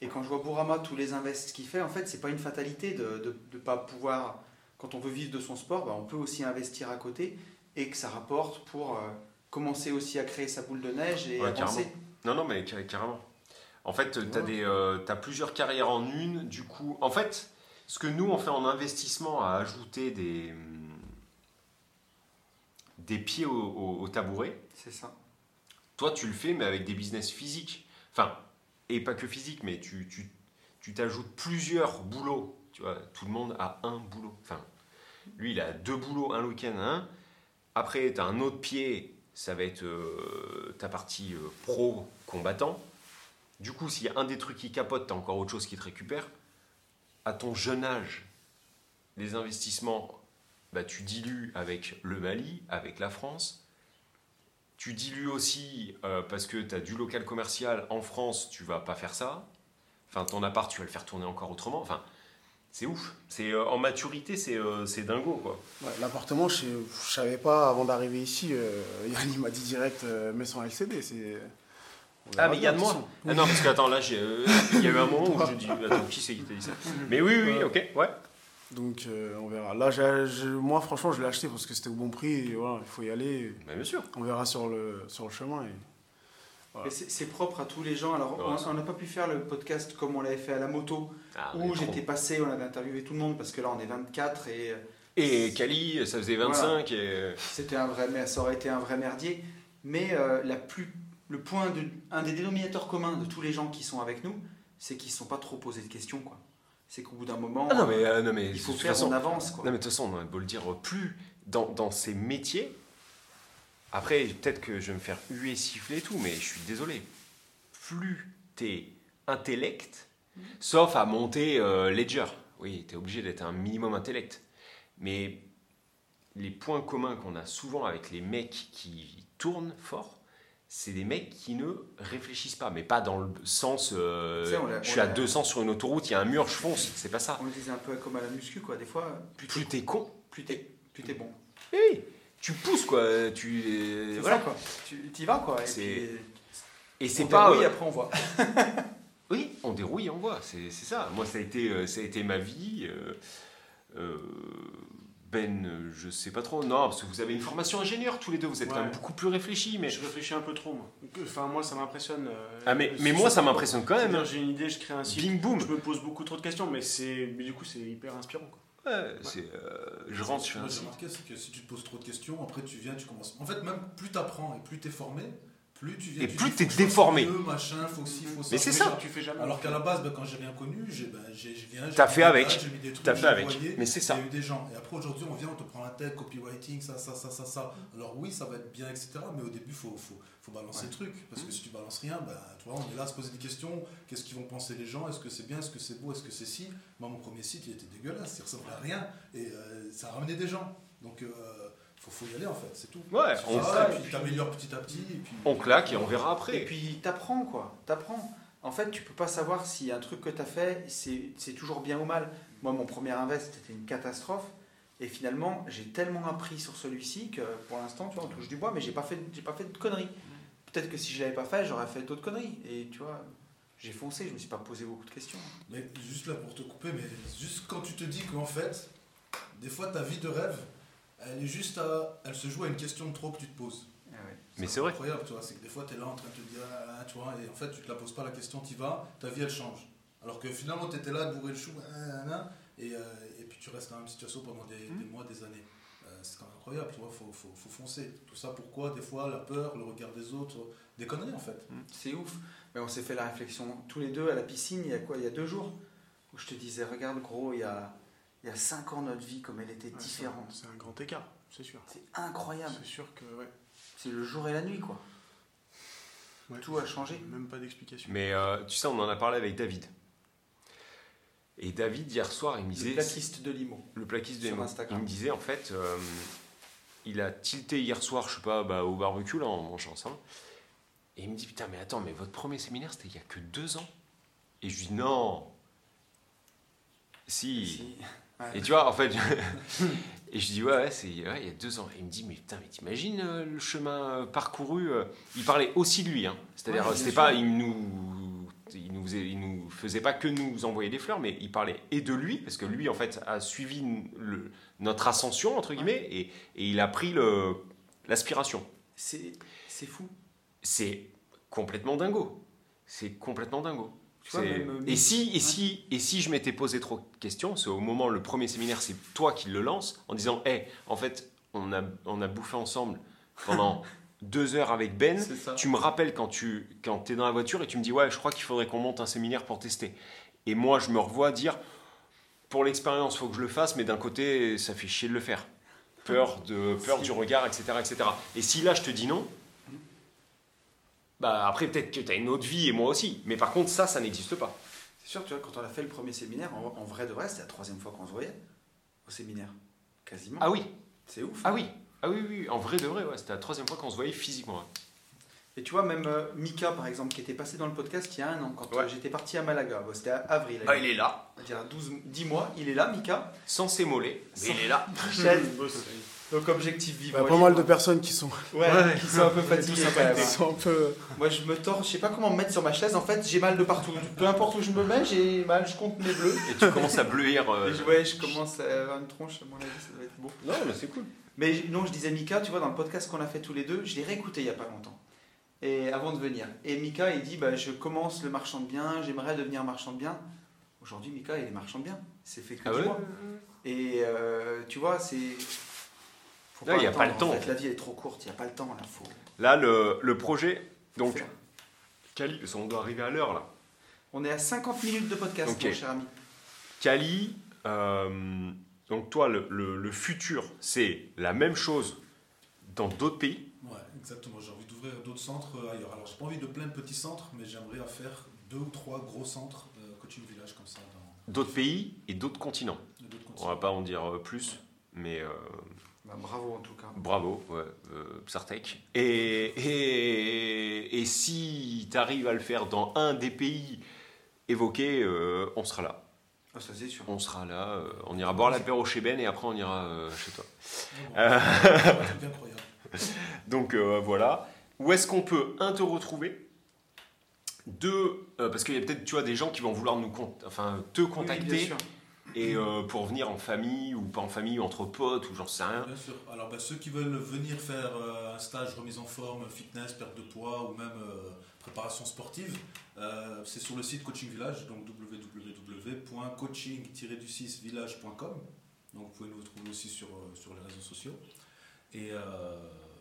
Et quand je vois Bourama, tous les invests qu'il fait, en fait, c'est pas une fatalité de ne pas pouvoir, quand on veut vivre de son sport, bah, on peut aussi investir à côté et que ça rapporte pour euh, commencer aussi à créer sa boule de neige et Ouais, avancer. carrément. Non, non, mais car- carrément. En fait, tu as, Voilà. plusieurs carrières en une. Du coup, en fait, ce que nous, on fait en investissement à ajouter des, hum, des pieds au, au- au tabouret. C'est ça. Toi, tu le fais, mais avec des business physiques. Enfin, et pas que physique, mais tu tu- tu t'ajoutes plusieurs boulots. Tu vois, tout le monde a un boulot. Enfin, lui, il a deux boulots, un week-end, un. Après, tu as un autre pied, ça va être euh, ta partie euh, pro combattant. Du coup, s'il y a un des trucs qui capote, tu as encore autre chose qui te récupère. À ton jeune âge, les investissements, bah, tu dilues avec le Mali, avec la France. Tu dilues aussi euh, parce que tu as du local commercial en France, tu vas pas faire ça. Enfin, ton appart, tu vas le faire tourner encore autrement. Enfin, c'est ouf. C'est euh, en maturité, c'est euh, dingo quoi. L'appartement, je ne savais pas avant d'arriver ici. Euh, Yann il m'a dit direct, euh, mets son LCD. c'est- Ah mais Yann de toute moi. façon. Ah non parce que attends là j'ai euh, il y a eu un moment où je dis attends qui c'est qui t'a dit ça? Mais oui oui ok ouais. Donc euh, on verra. Là, j'ai- j'ai- moi, franchement, je l'ai acheté parce que c'était au bon prix. Et voilà, il faut y aller. Bah, bien sûr. On verra sur le, sur le chemin. Et... Mais c'est c'est propre à tous les gens. Alors, Ouais, on- on n'a pas pu faire le podcast comme on l'avait fait à la moto, Ah, on est où trop. j'étais passé, on avait interviewé tout le monde, parce que là, on est 24 et euh, Et Kali ça faisait 25 et c'était un vrai, mer- ça aurait été un vrai merdier. Mais euh, la plus, le point de, un des dénominateurs communs de tous les gens qui sont avec nous, c'est qu'ils ne sont pas trop posés de questions. quoi. C'est qu'au bout d'un moment, Ah non mais euh, non mais il faut faire, façon on avance. Quoi. Non, mais de toute façon, on a beau le dire, plus dans, dans ces métiers, après, peut-être que je vais me faire huer, siffler et tout, mais je suis désolé. Plus t'es intellect, sauf à monter euh, Ledger. Oui, t'es obligé d'être un minimum intellect. Mais les points communs qu'on a souvent avec les mecs qui tournent fort, c'est des mecs qui ne réfléchissent pas, mais pas dans le sens euh, Tu sais, on l'a- je on suis à l'a- 200 sur une autoroute, il y a un mur, je fonce, c'est pas ça. On le disait un peu comme à la muscu, quoi. Des fois, plus t'es con, plus t'es plus t'es bon. Oui, tu pousses quoi, tu C'est voilà ça, quoi. Tu y vas, quoi. Et C'est- puis, Et c'est on pas dérouille, après on voit. oui, on dérouille, on voit, c'est ça. Moi ça a été euh, ça a été ma vie. euh, euh, ben, euh, je sais pas trop. Non, parce que vous avez une formation ingénieur tous les deux, vous êtes quand même beaucoup plus réfléchis. Mais Je réfléchis un peu trop, moi. Enfin, moi, ça m'impressionne. euh, ah mais, moi ça m'impressionne quand même. J'ai une idée, je crée un site. Bing boom. Je me pose beaucoup trop de questions, mais c'est, mais du coup, c'est hyper inspirant. Quoi. Ouais, c'est, euh, je rentre, je fais un Moi, j'ai site. remarqué, c'est que si tu te poses trop de questions, après tu viens, tu commences. En fait, même plus tu apprends et plus tu es formé, plus tu viens. Et tu plus je fasse déformé. mieux, machin, faut que ci, faut ça. Mais c'est ça. Tu fais jamais. Alors qu'à la base, ben, quand j'ai rien connu, j'ai, ben, je viens. j'ai T'as mis fait des avec. j'ai mis des trucs, T'as fait avec. Mais c'est ça. Il y a eu des gens. Et après, aujourd'hui, on vient, on te prend la tête, copywriting, ça, ça, ça, ça, ça. Alors oui, ça va être bien, etc. Mais au début, il faut, faut, faut balancer le truc. Parce Mmh. que si tu balances rien, ben, tu vois, on est là à se poser des questions. Qu'est-ce qu'ils vont penser les gens? Est-ce que c'est bien? Est-ce que c'est beau? Est-ce que c'est si Moi, mon premier site, il était dégueulasse. Il ressemblait à rien. Et euh, ça a ramené des gens. Donc, il faut, faut y aller, en fait. C'est tout. Ouais, Tu on, fais ça, et puis t'améliores petit à petit. Et puis, on claque et on verra Et après. puis t'apprends quoi, t'apprends. En fait, tu peux pas savoir si un truc que t'as fait, c'est c'est toujours bien ou mal. Moi, mon premier invest, c'était une catastrophe. Et finalement, j'ai tellement appris sur celui-ci que pour l'instant, tu vois, on touche du bois, mais j'ai pas fait, j'ai pas fait de conneries. Peut-être que si je l'avais pas fait, j'aurais fait d'autres conneries. Et tu vois, j'ai foncé, je me suis pas posé beaucoup de questions. Mais juste là pour te couper, mais juste quand tu te dis qu'en fait, des fois ta vie de rêve, elle est juste à. Elle se joue à une question de trop que tu te poses. Ah ouais. Mais c'est vrai. incroyable, tu vois. C'est que des fois tu es là en train de te dire, ah, tu vois, et en fait tu te la poses pas la question, tu vas, ta vie elle change. Alors que finalement tu étais là à bourrer le chou, ah, ah, ah, et, euh, et puis tu restes dans la même situation pendant des, des mois, des années. Euh, c'est quand même incroyable, tu vois, faut, faut, faut foncer. Tout ça pourquoi Des fois la peur, le regard des autres, des conneries en fait. C'est ouf. Mais on s'est fait la réflexion tous les deux à la piscine, il y a quoi Il y a deux jours Où je te disais, regarde gros, il y a, il y a cinq ans, notre vie, comme elle était Ouais, différente. C'est un grand écart, c'est sûr. C'est incroyable. C'est sûr que, ouais. C'est le jour et la nuit, quoi. Ouais. Tout a changé. Même pas d'explication. Mais euh, tu sais, on en a parlé avec David. Et David, hier soir, il me Le disait. plaquiste de Limo. le plaquiste de. Instagram. Il me disait en fait, euh, il a tilté hier soir, je sais pas, bah, au barbecue là en mangeant ça. Et il me dit putain mais attends mais votre premier séminaire c'était il y a que deux ans? Et je lui dis non. Si. Si. Et tu vois en fait. et je dis ouais, ouais c'est ouais, il y a deux ans. Et il me dit mais putain mais t'imagines euh, le chemin euh, parcouru. euh, Il parlait aussi de lui, hein. C'est-à-dire Ouais, c'était pas il nous il nous, faisait- il nous faisait pas que nous envoyer des fleurs, mais il parlait et de lui, parce que lui, en fait, a suivi le- notre ascension, entre guillemets, et, et il a pris le- l'aspiration. C'est c'est fou. C'est complètement dingo. C'est complètement dingo. Vois, même, et, si, et, si, et si je m'étais posé trop de questions, c'est au moment, le premier séminaire, c'est toi qui le lance, en disant, hé, en fait, on a, on a bouffé ensemble pendant deux heures avec Ben. Tu me rappelles quand tu quand es dans la voiture et tu me dis ouais je crois qu'il faudrait qu'on monte un séminaire pour tester. Et moi je me revois dire pour l'expérience faut que je le fasse mais d'un côté ça fait chier de le faire. Peur, de, peur du regard etc, etc. Et si là je te dis non, bah après peut-être que tu as une autre vie et moi aussi. Mais par contre ça ça n'existe pas. C'est sûr, tu vois, quand on a fait le premier séminaire, en, en vrai de vrai, c'était la troisième fois qu'on se voyait au séminaire. Quasiment. Ah oui, C'est ouf. ah oui, ah oui, oui, en vrai de vrai ouais, c'était la troisième fois qu'on se voyait physiquement. ouais. Et tu vois, même euh, Mika, par exemple, qui était passé dans le podcast il y a un an, quand Ouais. euh, j'étais parti à Malaga, Bon, c'était à avril. Ah il est là, Il y a 12, 10 mois, il est là, Mika. sans s'émoler, mais il est là. Donc objectif Il y a pas mal de personnes qui sont, Ouais, qui sont un peu fatigués quand même. qui sont un peu. Moi je me tords, je sais pas comment me mettre sur ma chaise, en fait j'ai mal de partout. Peu importe où je me mets, j'ai mal, je compte mes bleus. Et tu commences à bleuir. euh, ouais, je commence à avoir une tronche, à mon avis, ça doit être beau. Non mais c'est cool. Mais non, je disais Mika, tu vois, dans le podcast qu'on a fait tous les deux, je l'ai réécouté il y a pas longtemps. Et avant de venir. Et Mika, il dit bah, Je commence le marchand de biens, j'aimerais devenir marchand de biens. Aujourd'hui, Mika, il est marchand de biens. C'est fait que Ah ouais mois. Et euh, tu vois, c'est. Faut Là, il y a pas le temps. En fait, la vie est trop courte, il n'y a pas le temps là. Faut, Là le, le projet, donc. Cali, on doit arriver à l'heure là. On est à 50 minutes de podcast, Ok. mon cher ami. Cali, euh, donc toi le, le- le futur c'est la même chose dans d'autres pays? Ouais, exactement. J'ai envie d'ouvrir d'autres centres euh, ailleurs. Alors, j'ai pas envie de plein de petits centres, mais j'aimerais faire deux ou trois gros centres euh, coaching village comme ça dans D'autres pays et d'autres continents. d'autres On continents. va pas en dire euh, plus, mais euh, Bah, bravo en tout cas. bravo, ouais, euh, Psartek. Et, et, et si tu arrives à le faire dans un des pays évoqués, euh, on sera là. Ah, ça c'est sûr. On sera là, euh, on ira boire l'apéro chez Ben et après on ira chez toi. Incroyable. Donc voilà. Où est-ce qu'on peut, un, te retrouver? Deux, parce qu'il y a peut-être tu vois, des gens qui vont vouloir nous enfin, te Oui, bien contacter sûr. Et euh, pour venir en famille ou pas en famille ou entre potes ou j'en sais rien. Bien sûr. Alors, bah, ceux qui veulent venir faire euh, un stage remise en forme, fitness, perte de poids ou même euh, préparation sportive, c'est sur le site Coaching Village, donc www.coaching-du6village.com. Donc, vous pouvez nous retrouver aussi sur, sur les réseaux sociaux. Et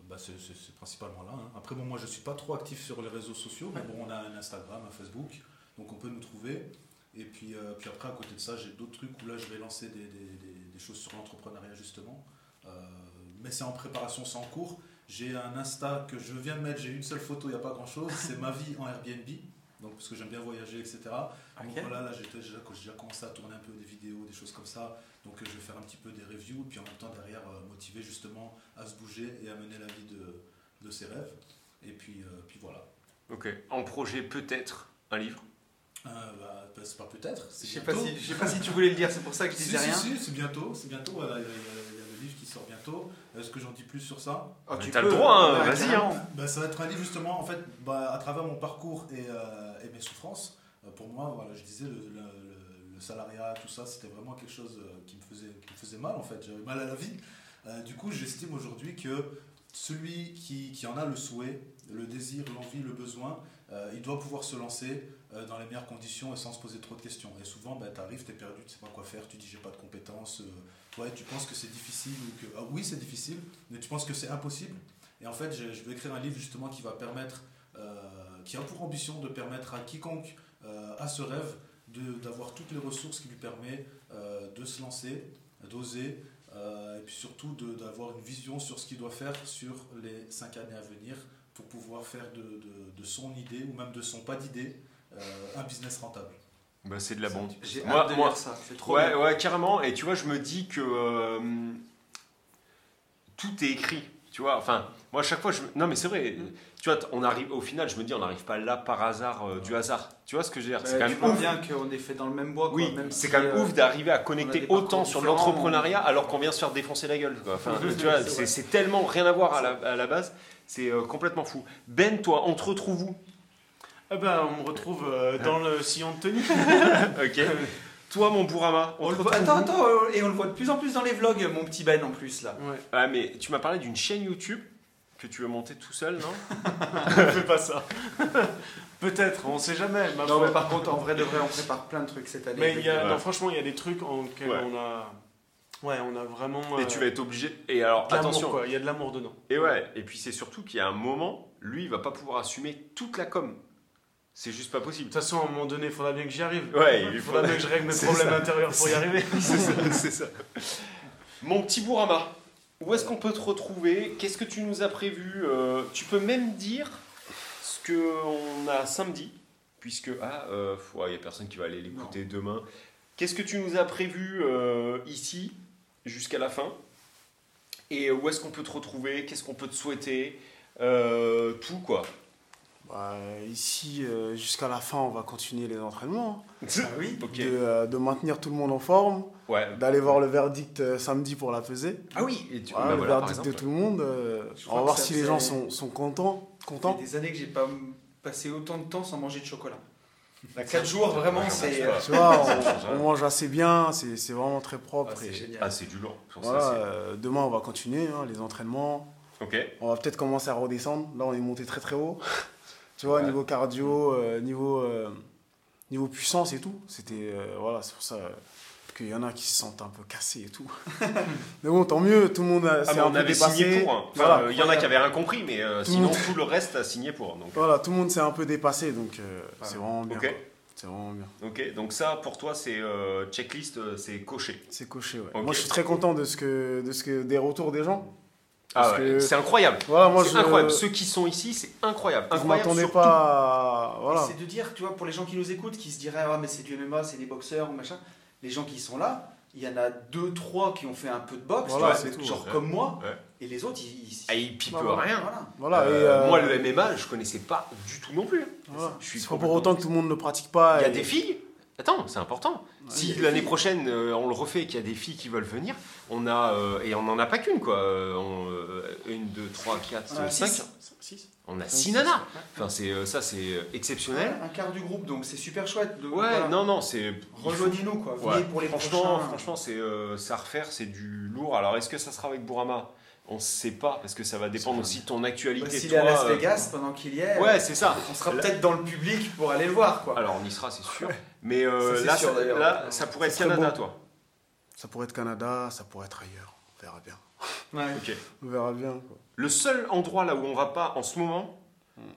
bah, c'est principalement là. hein. Après, bon, moi, je ne suis pas trop actif sur les réseaux sociaux, mais bon, on a un Instagram, un Facebook, donc on peut nous trouver. Et puis, euh, puis après, à côté de ça, j'ai d'autres trucs où là, je vais lancer des, des- des- des choses sur l'entrepreneuriat, justement. Euh, mais c'est en préparation, c'est en cours. J'ai un Insta que je viens de mettre, j'ai une seule photo, il n'y a pas grand chose. C'est ma vie en Airbnb, donc parce que j'aime bien voyager, etc. Donc voilà, là j'ai déjà, commencé à tourner un peu des vidéos, des choses comme ça. Donc je vais faire un petit peu des reviews, et puis en même temps derrière euh, motiver justement à se bouger et à mener la vie de, de ses rêves. Et puis, euh, puis voilà. Ok. En projet peut-être un livre? Euh, bah, c'est pas peut-être, Je sais pas, si, je sais pas si tu voulais le dire, c'est pour ça que je Si, disais si, rien. si, c'est bientôt, c'est bientôt. Voilà, il y, a- il y a il y a le livre qui sort bientôt. Est-ce que j'en dis plus sur ça? Oh, Mais tu t'as le droit, hein, ouais, vas-y, carrément. Bah, ça va être un livre justement, en fait, bah, à travers mon parcours et, euh, et mes souffrances. Euh, pour moi, voilà, je disais, le, le- le- le salariat, tout ça, c'était vraiment quelque chose euh, qui me faisait, qui me faisait mal, en fait. J'avais mal à la vie. Euh, du coup, j'estime aujourd'hui que celui qui, qui en a le souhait, le désir, l'envie, le besoin, euh, il doit pouvoir se lancer euh, dans les meilleures conditions et sans se poser trop de questions. Et souvent, bah, tu arrives, tu es perdu, tu sais pas quoi faire, tu dis j'ai pas de compétences, euh, tu penses que c'est difficile ou que. Ah, oui, c'est difficile, mais tu penses que c'est impossible. Et en fait, je, vais écrire un livre justement qui va permettre, euh, qui a pour ambition de permettre à quiconque euh, a ce rêve d'avoir toutes les ressources qui lui permettent euh, de se lancer, d'oser, euh, et puis surtout d'avoir une vision sur ce qu'il doit faire sur les cinq années à venir pour pouvoir faire de, de- son idée ou même de son pas d'idée euh, un business rentable. Bah, c'est de la bombe. J'ai Moi- hâte de moi- lire ça, c'est trop Ouais, bien. ouais, carrément. Et tu vois, je me dis que euh, tout est écrit. Tu vois, enfin, moi, à chaque fois, je... non, mais c'est vrai. Tu vois, on arrive au final, je me dis, on n'arrive pas là par hasard, euh, du hasard. Tu vois ce que je veux dire? C'est quand même ouf. bien qu'on est fait dans le même bois. quoi, Oui, même c'est si, quand même euh, ouf d'arriver à connecter autant sur l'entrepreneuriat on- alors qu'on vient se faire défoncer la gueule. quoi. Enfin, tu vois, C'est c'est vrai. c'est tellement rien à voir à la, à la base. C'est euh, complètement fou. Ben, toi, on te retrouve où Ah ben, on me retrouve euh, dans le sillon de Tony. Ok. toi, mon Bourama, on, On le voit- retrouve Attends, où attends, euh, et on le voit de plus en plus dans les vlogs, mon petit Ben en plus là. Ouais. Ah, mais tu m'as parlé d'une chaîne YouTube que tu veux monter tout seul, non Ne fais pas ça. Peut-être, on sait jamais. ma Non, foi. mais par contre, en vrai de vrai, on prépare plein de trucs cette année. Mais il y a, Ouais. non, franchement, il y a des trucs en lesquels Ouais. on a. Ouais, on a vraiment. Et euh, tu vas être obligé. Et alors, de l'amour, attention. quoi. Il y a de l'amour dedans. Et ouais, et puis c'est surtout qu'il y a un moment, lui, il va pas pouvoir assumer toute la com. C'est juste pas possible. De toute façon, à un moment donné, il faudra bien que j'y arrive. Ouais, il faudra bien que je règle mes problèmes ça. intérieurs pour y arriver. c'est ça, c'est ça. Mon petit Bourama, où est-ce qu'on peut te retrouver? Qu'est-ce que tu nous as prévu? Euh, Tu peux même dire ce qu'on a samedi, puisque ah, euh, il n'y a personne qui va aller l'écouter demain. Qu'est-ce que tu nous as prévu euh, ici jusqu'à la fin? Et où est-ce qu'on peut te retrouver? Qu'est-ce qu'on peut te souhaiter? Euh, Tout quoi. Bah, ici, euh, jusqu'à la fin, on va continuer les entraînements. hein. Ah oui Ok. De, euh, de maintenir tout le monde en forme, Ouais. d'aller voir le verdict euh, samedi pour la pesée. Ah oui. Et tu, Voilà, bah le voilà, verdict de tout le monde. euh, on va voir si les gens sont, sont contents. Ça contents. fait des années que j'ai pas passé autant de temps sans manger de chocolat. Là, 4 jours, vraiment, Ouais, c'est. Tu vois, on, on mange assez bien, c'est c'est vraiment très propre. ah, c'est génial. Ah, c'est du lourd. Voilà, euh, demain, on va continuer hein, les entraînements. Ok. On va peut-être commencer à redescendre. Là, on est monté très très haut. Tu vois, Ouais. niveau cardio, euh, niveau, euh, niveau puissance et tout. C'était. euh, voilà, c'est pour ça qu'il y en a qui se sentent un peu cassés et tout. mais bon, tant mieux, tout le monde a, Ah, un on peu avait dépassé. signé pour. hein. Enfin, Voilà. il y en a qui avaient rien compris, mais Tout sinon monde- tout le reste a signé pour. Donc, Voilà, tout le monde s'est un peu dépassé, donc Ah, c'est vraiment bien. C'est vraiment bien. Ok. Donc ça, pour toi, c'est euh, checklist, c'est coché. C'est coché, ouais. Moi, je suis très content de ce que, de ce que, des retours des gens. Ah Parce ouais, que- c'est incroyable. Voilà, moi, c'est je. incroyable. Ceux qui sont ici, c'est incroyable. Je incroyable surtout- pas à. Voilà. C'est de dire, tu vois, pour les gens qui nous écoutent, qui se diraient, ah, mais c'est du MMA, c'est des boxeurs ou machin, les gens qui sont là, il y en a deux, trois qui ont fait un peu de boxe, Voilà, tu vois, c'est tout, genre ouais. comme moi, Ouais. et les autres, ils. ils- Ah, ils pipent Voilà, rien. Voilà. Voilà, Euh, et, euh, Moi, le MMA, je connaissais pas du tout non plus. voilà. Je suis pas pour autant que tout le monde ne pratique pas. Il y a et- des filles. Attends, c'est important. si l'année prochaine euh, on le refait et qu'il y a des filles qui veulent venir, on a euh, et on n'en a pas qu'une quoi. Euh, on, euh, une, deux, trois, quatre, On cinq. six. Six. On a six nanas. Enfin c'est ça c'est exceptionnel. Ouais, un quart du groupe, donc c'est super chouette. de- Ouais, voilà. non non c'est. Rejoignez-nous, quoi. Venez Ouais. pour les franchement, prochains. franchement c'est c'est à refaire, c'est du lourd. Alors est-ce que ça sera avec Bourama? On sait pas parce que ça va dépendre aussi de ton actualité. S'il est à Las Vegas pendant qu'il y est, Ouais c'est ça. on sera peut-être dans le public pour aller le voir, quoi. Alors on y sera c'est sûr. Mais euh, Ça, là, sûr, ça, d'ailleurs. là ça pourrait être Canada toi. Ça pourrait être Canada, ça pourrait être ailleurs. On verra bien. Ouais. Ok. On verra bien. quoi. Le seul endroit là où on va pas en ce moment,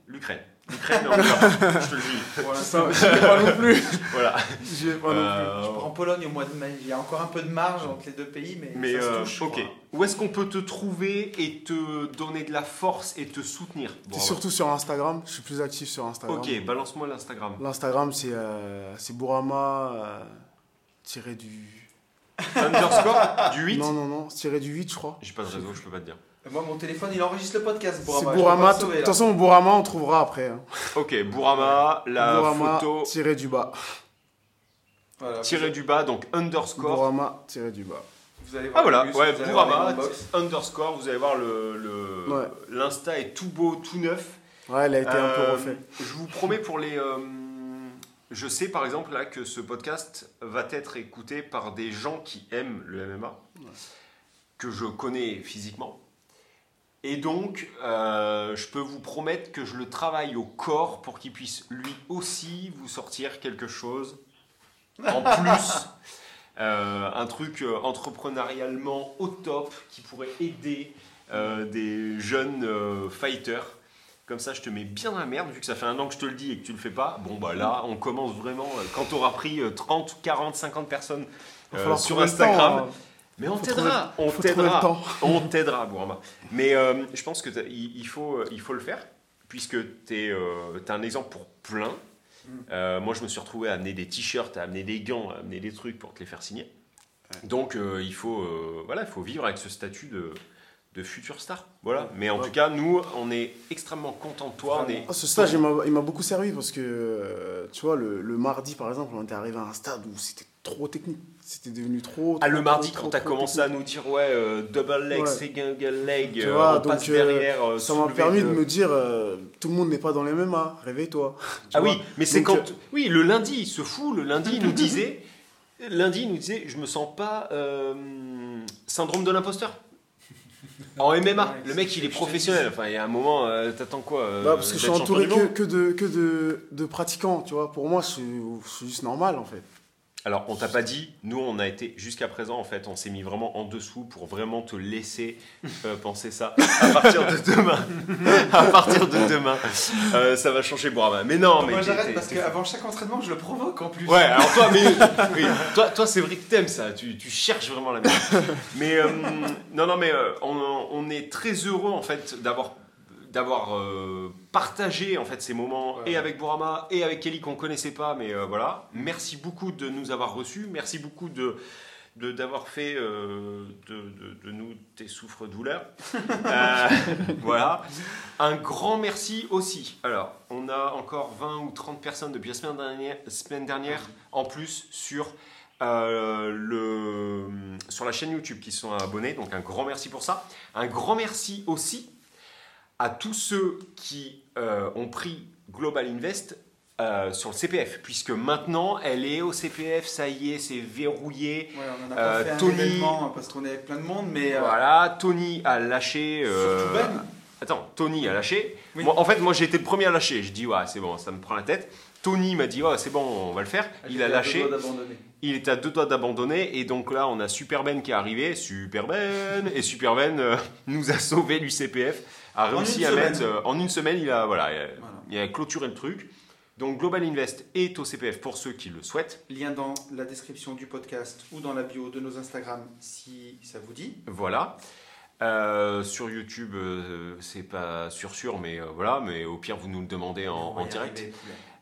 l'Ukraine. L'Ukraine, je te le dis. Pour l'instant, pas non plus. Voilà. Non. Euh, je prends Pologne au mois de mai. Il y a encore un peu de marge entre les deux pays, mais, mais ça se euh, touche. ok. Où est-ce qu'on peut te trouver et te donner de la force et te soutenir? Bon, C'est surtout sur Instagram. Je suis plus actif sur Instagram. Ok, balance-moi l'Instagram. L'Instagram, c'est euh, c'est Bourama euh, tiré du. Underscore du 8 Non, non, non, tiré du 8, je crois. J'ai pas de réseau, je peux pas te dire. Moi, mon téléphone, il enregistre le podcast. C'est Bourama, De toute façon, Bourama, on trouvera après. hein. Ok, Bourama, la Bourama photo tiré du bas. Voilà, tiré vous- du bas, donc underscore. Bourama tiré du bas. Vous allez voir Ah voilà, ouais, vous allez voir Bourama, les underscore, vous allez voir le, le- Ouais. l'insta est tout beau, tout neuf. Ouais, elle a été un peu Euh, refait. Je vous promets pour les. euh, je sais par exemple là que ce podcast va être écouté par des gens qui aiment le MMA, que je connais physiquement. Et donc, euh, je peux vous promettre que je le travaille au corps pour qu'il puisse lui aussi vous sortir quelque chose en plus. Euh, un truc euh, entrepreneurialement au top qui pourrait aider euh, des jeunes fighters. Comme ça, je te mets bien dans la merde, vu que ça fait un an que je te le dis et que tu le fais pas. Bon, bah là, on commence vraiment. Quand tu auras pris euh, 30, 40, 50 personnes sur Instagram, temps, hein. Mais on t'aidera, on t'aidera, temps. on t'aidera, Bourama. Mais euh, je pense que il, il faut, euh, il faut le faire, puisque tu es, un exemple pour plein. Euh, moi, je me suis retrouvé à amener des t-shirts, à amener des gants, à amener des trucs pour te les faire signer. Donc, euh, il, faut, euh, voilà, il faut vivre avec ce statut de, de futur star. Voilà. Mais en Ouais. tout cas, nous, on est extrêmement contents de toi. On est... Ah, ce stage, il m'a- il m'a beaucoup servi parce que, euh, tu vois, le, le mardi, par exemple, on était arrivé à un stade où c'était trop technique. C'était devenu trop. Ah, le mardi, trop, quand trop, tu as trop commencé à nous dire, ouais, euh, double leg, Ouais. single leg, Tu euh, vois, on donc, euh, derrière. euh, Ça m'a permis de de- me dire, euh, tout le monde n'est pas dans les MMA, réveille-toi. Tu Ah vois. oui, mais c'est quand. Oui, le lundi, il se fout. Le lundi, il nous disait. Lundi, il nous disait Je me sens pas. euh, syndrome de l'imposteur. En MMA, Ouais, le mec c'est il est professionnel. Enfin, il y a un moment, euh, t'attends quoi euh, Bah, parce que je suis entouré que, de, que de, de pratiquants, tu vois. Pour moi, suis juste normal, en fait. Alors, on t'a pas dit, nous, on a été jusqu'à présent, en fait, on s'est mis vraiment en dessous pour vraiment te laisser euh, penser ça. À partir de demain, à partir de demain, euh, ça va changer Bourama. Mais non, mais Moi j'arrête parce qu'avant chaque entraînement, je le provoque en plus. Ouais, alors toi, mais oui, toi, toi c'est vrai que t'aimes ça. Tu, tu cherches vraiment la merde. Mais euh, non, non, mais euh, on, on est très heureux en fait d'avoir d'avoir euh, partagé en fait ces moments Ouais. et avec Bourama et avec Kelly qu'on connaissait pas mais euh, voilà merci beaucoup de nous avoir reçus merci beaucoup de d'avoir fait euh, de, de- de nous tes souffres-douleurs. Voilà. Un grand merci aussi. Alors, on a encore 20 ou 30 personnes depuis la semaine dernière, semaine dernière en plus sur, euh, le, sur la chaîne YouTube qui sont abonnés. Donc, un grand merci pour ça. Un grand merci aussi à tous ceux qui euh, ont pris Global Invest euh, sur le CPF, puisque maintenant elle est au CPF, ça y est, c'est verrouillé. Ouais, on en a Euh, pas fait un Tony- événement parce qu'on est avec plein de monde, mais euh, Voilà, Tony a lâché. euh, surtout Ben. Attends, Tony a lâché. Oui. Moi, en fait, moi j'ai été le premier à lâcher. Je dis, ouais, c'est bon, ça me prend la tête. Tony m'a dit, ouais, c'est bon, on va le faire. Il J'étais a lâché. Il était à deux doigts d'abandonner. Et donc là, on a Super Ben qui est arrivé. Super Ben Et Super Ben euh, nous a sauvé du CPF. A réussi à semaine. mettre. euh, en une semaine, il a, voilà, il a, Voilà. il a clôturé le truc. Donc Global Invest est au CPF pour ceux qui le souhaitent. Lien dans la description du podcast ou dans la bio de nos Instagram si ça vous dit. Voilà. Euh, sur YouTube, euh, c'est pas sûr sûr, mais euh, voilà. Mais au pire, vous nous le demandez en, en direct. arriver.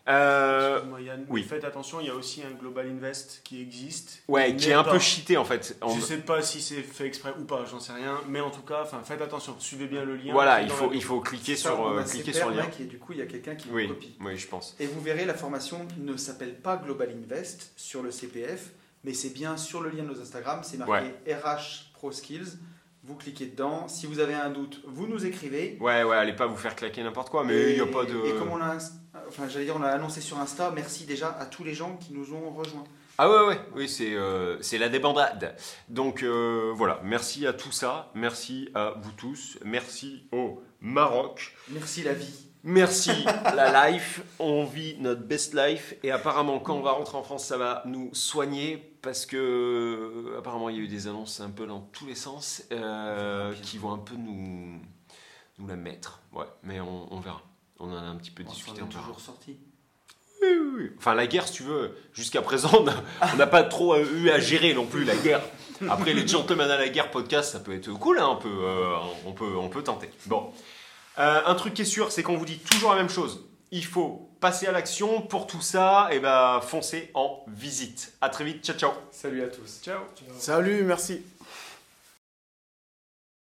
Euh, oui. Faites attention, il y a aussi un Global Invest qui existe. ouais, qui est un pas- peu cheaté en fait. On- Je sais pas si c'est fait exprès ou pas, j'en sais rien. Mais en tout cas, enfin, faites attention, suivez bien le lien. voilà, il faut, il faut cliquer Ça, sur, on euh, cliquer sur le lien. et du coup, il y a quelqu'un qui Oui, vous copie. oui, je pense. Et vous verrez, la formation ne s'appelle pas Global Invest sur le CPF, mais c'est bien sur le lien de nos Instagram, c'est marqué RH Pro Skills. Vous cliquez dedans. Si vous avez un doute, vous nous écrivez. Ouais, ouais, allez pas vous faire claquer n'importe quoi, mais il n'y a pas de. Et comme on l'a, enfin, j'allais dire, on l'a annoncé sur Insta. Merci déjà à tous les gens qui nous ont rejoints. Ah ouais, ouais, oui, c'est euh, c'est la débandade. Donc euh, voilà, merci à tout ça, merci à vous tous, merci au Maroc, Merci la vie. Merci la life, on vit notre best life et apparemment quand on va rentrer en France, ça va nous soigner parce que euh, apparemment il y a eu des annonces un peu dans tous les sens euh, qui vont un peu nous nous la mettre. Ouais, mais on, on verra. On en a un petit peu On discuté. on toujours sorti. Oui, oui, oui. Enfin, la guerre, si tu veux, jusqu'à présent, on n'a- pas trop eu à gérer non plus la guerre. Après, les gentlemen à la guerre podcast, ça peut être cool, hein, on, peut, euh, on, peut, on peut tenter. Bon. Euh, un truc qui est sûr, c'est qu'on vous dit toujours la même chose. Il faut passer à l'action. Pour tout ça, et ben, foncez en visite. À très vite. Ciao, ciao. Salut à tous. Ciao. Salut, merci.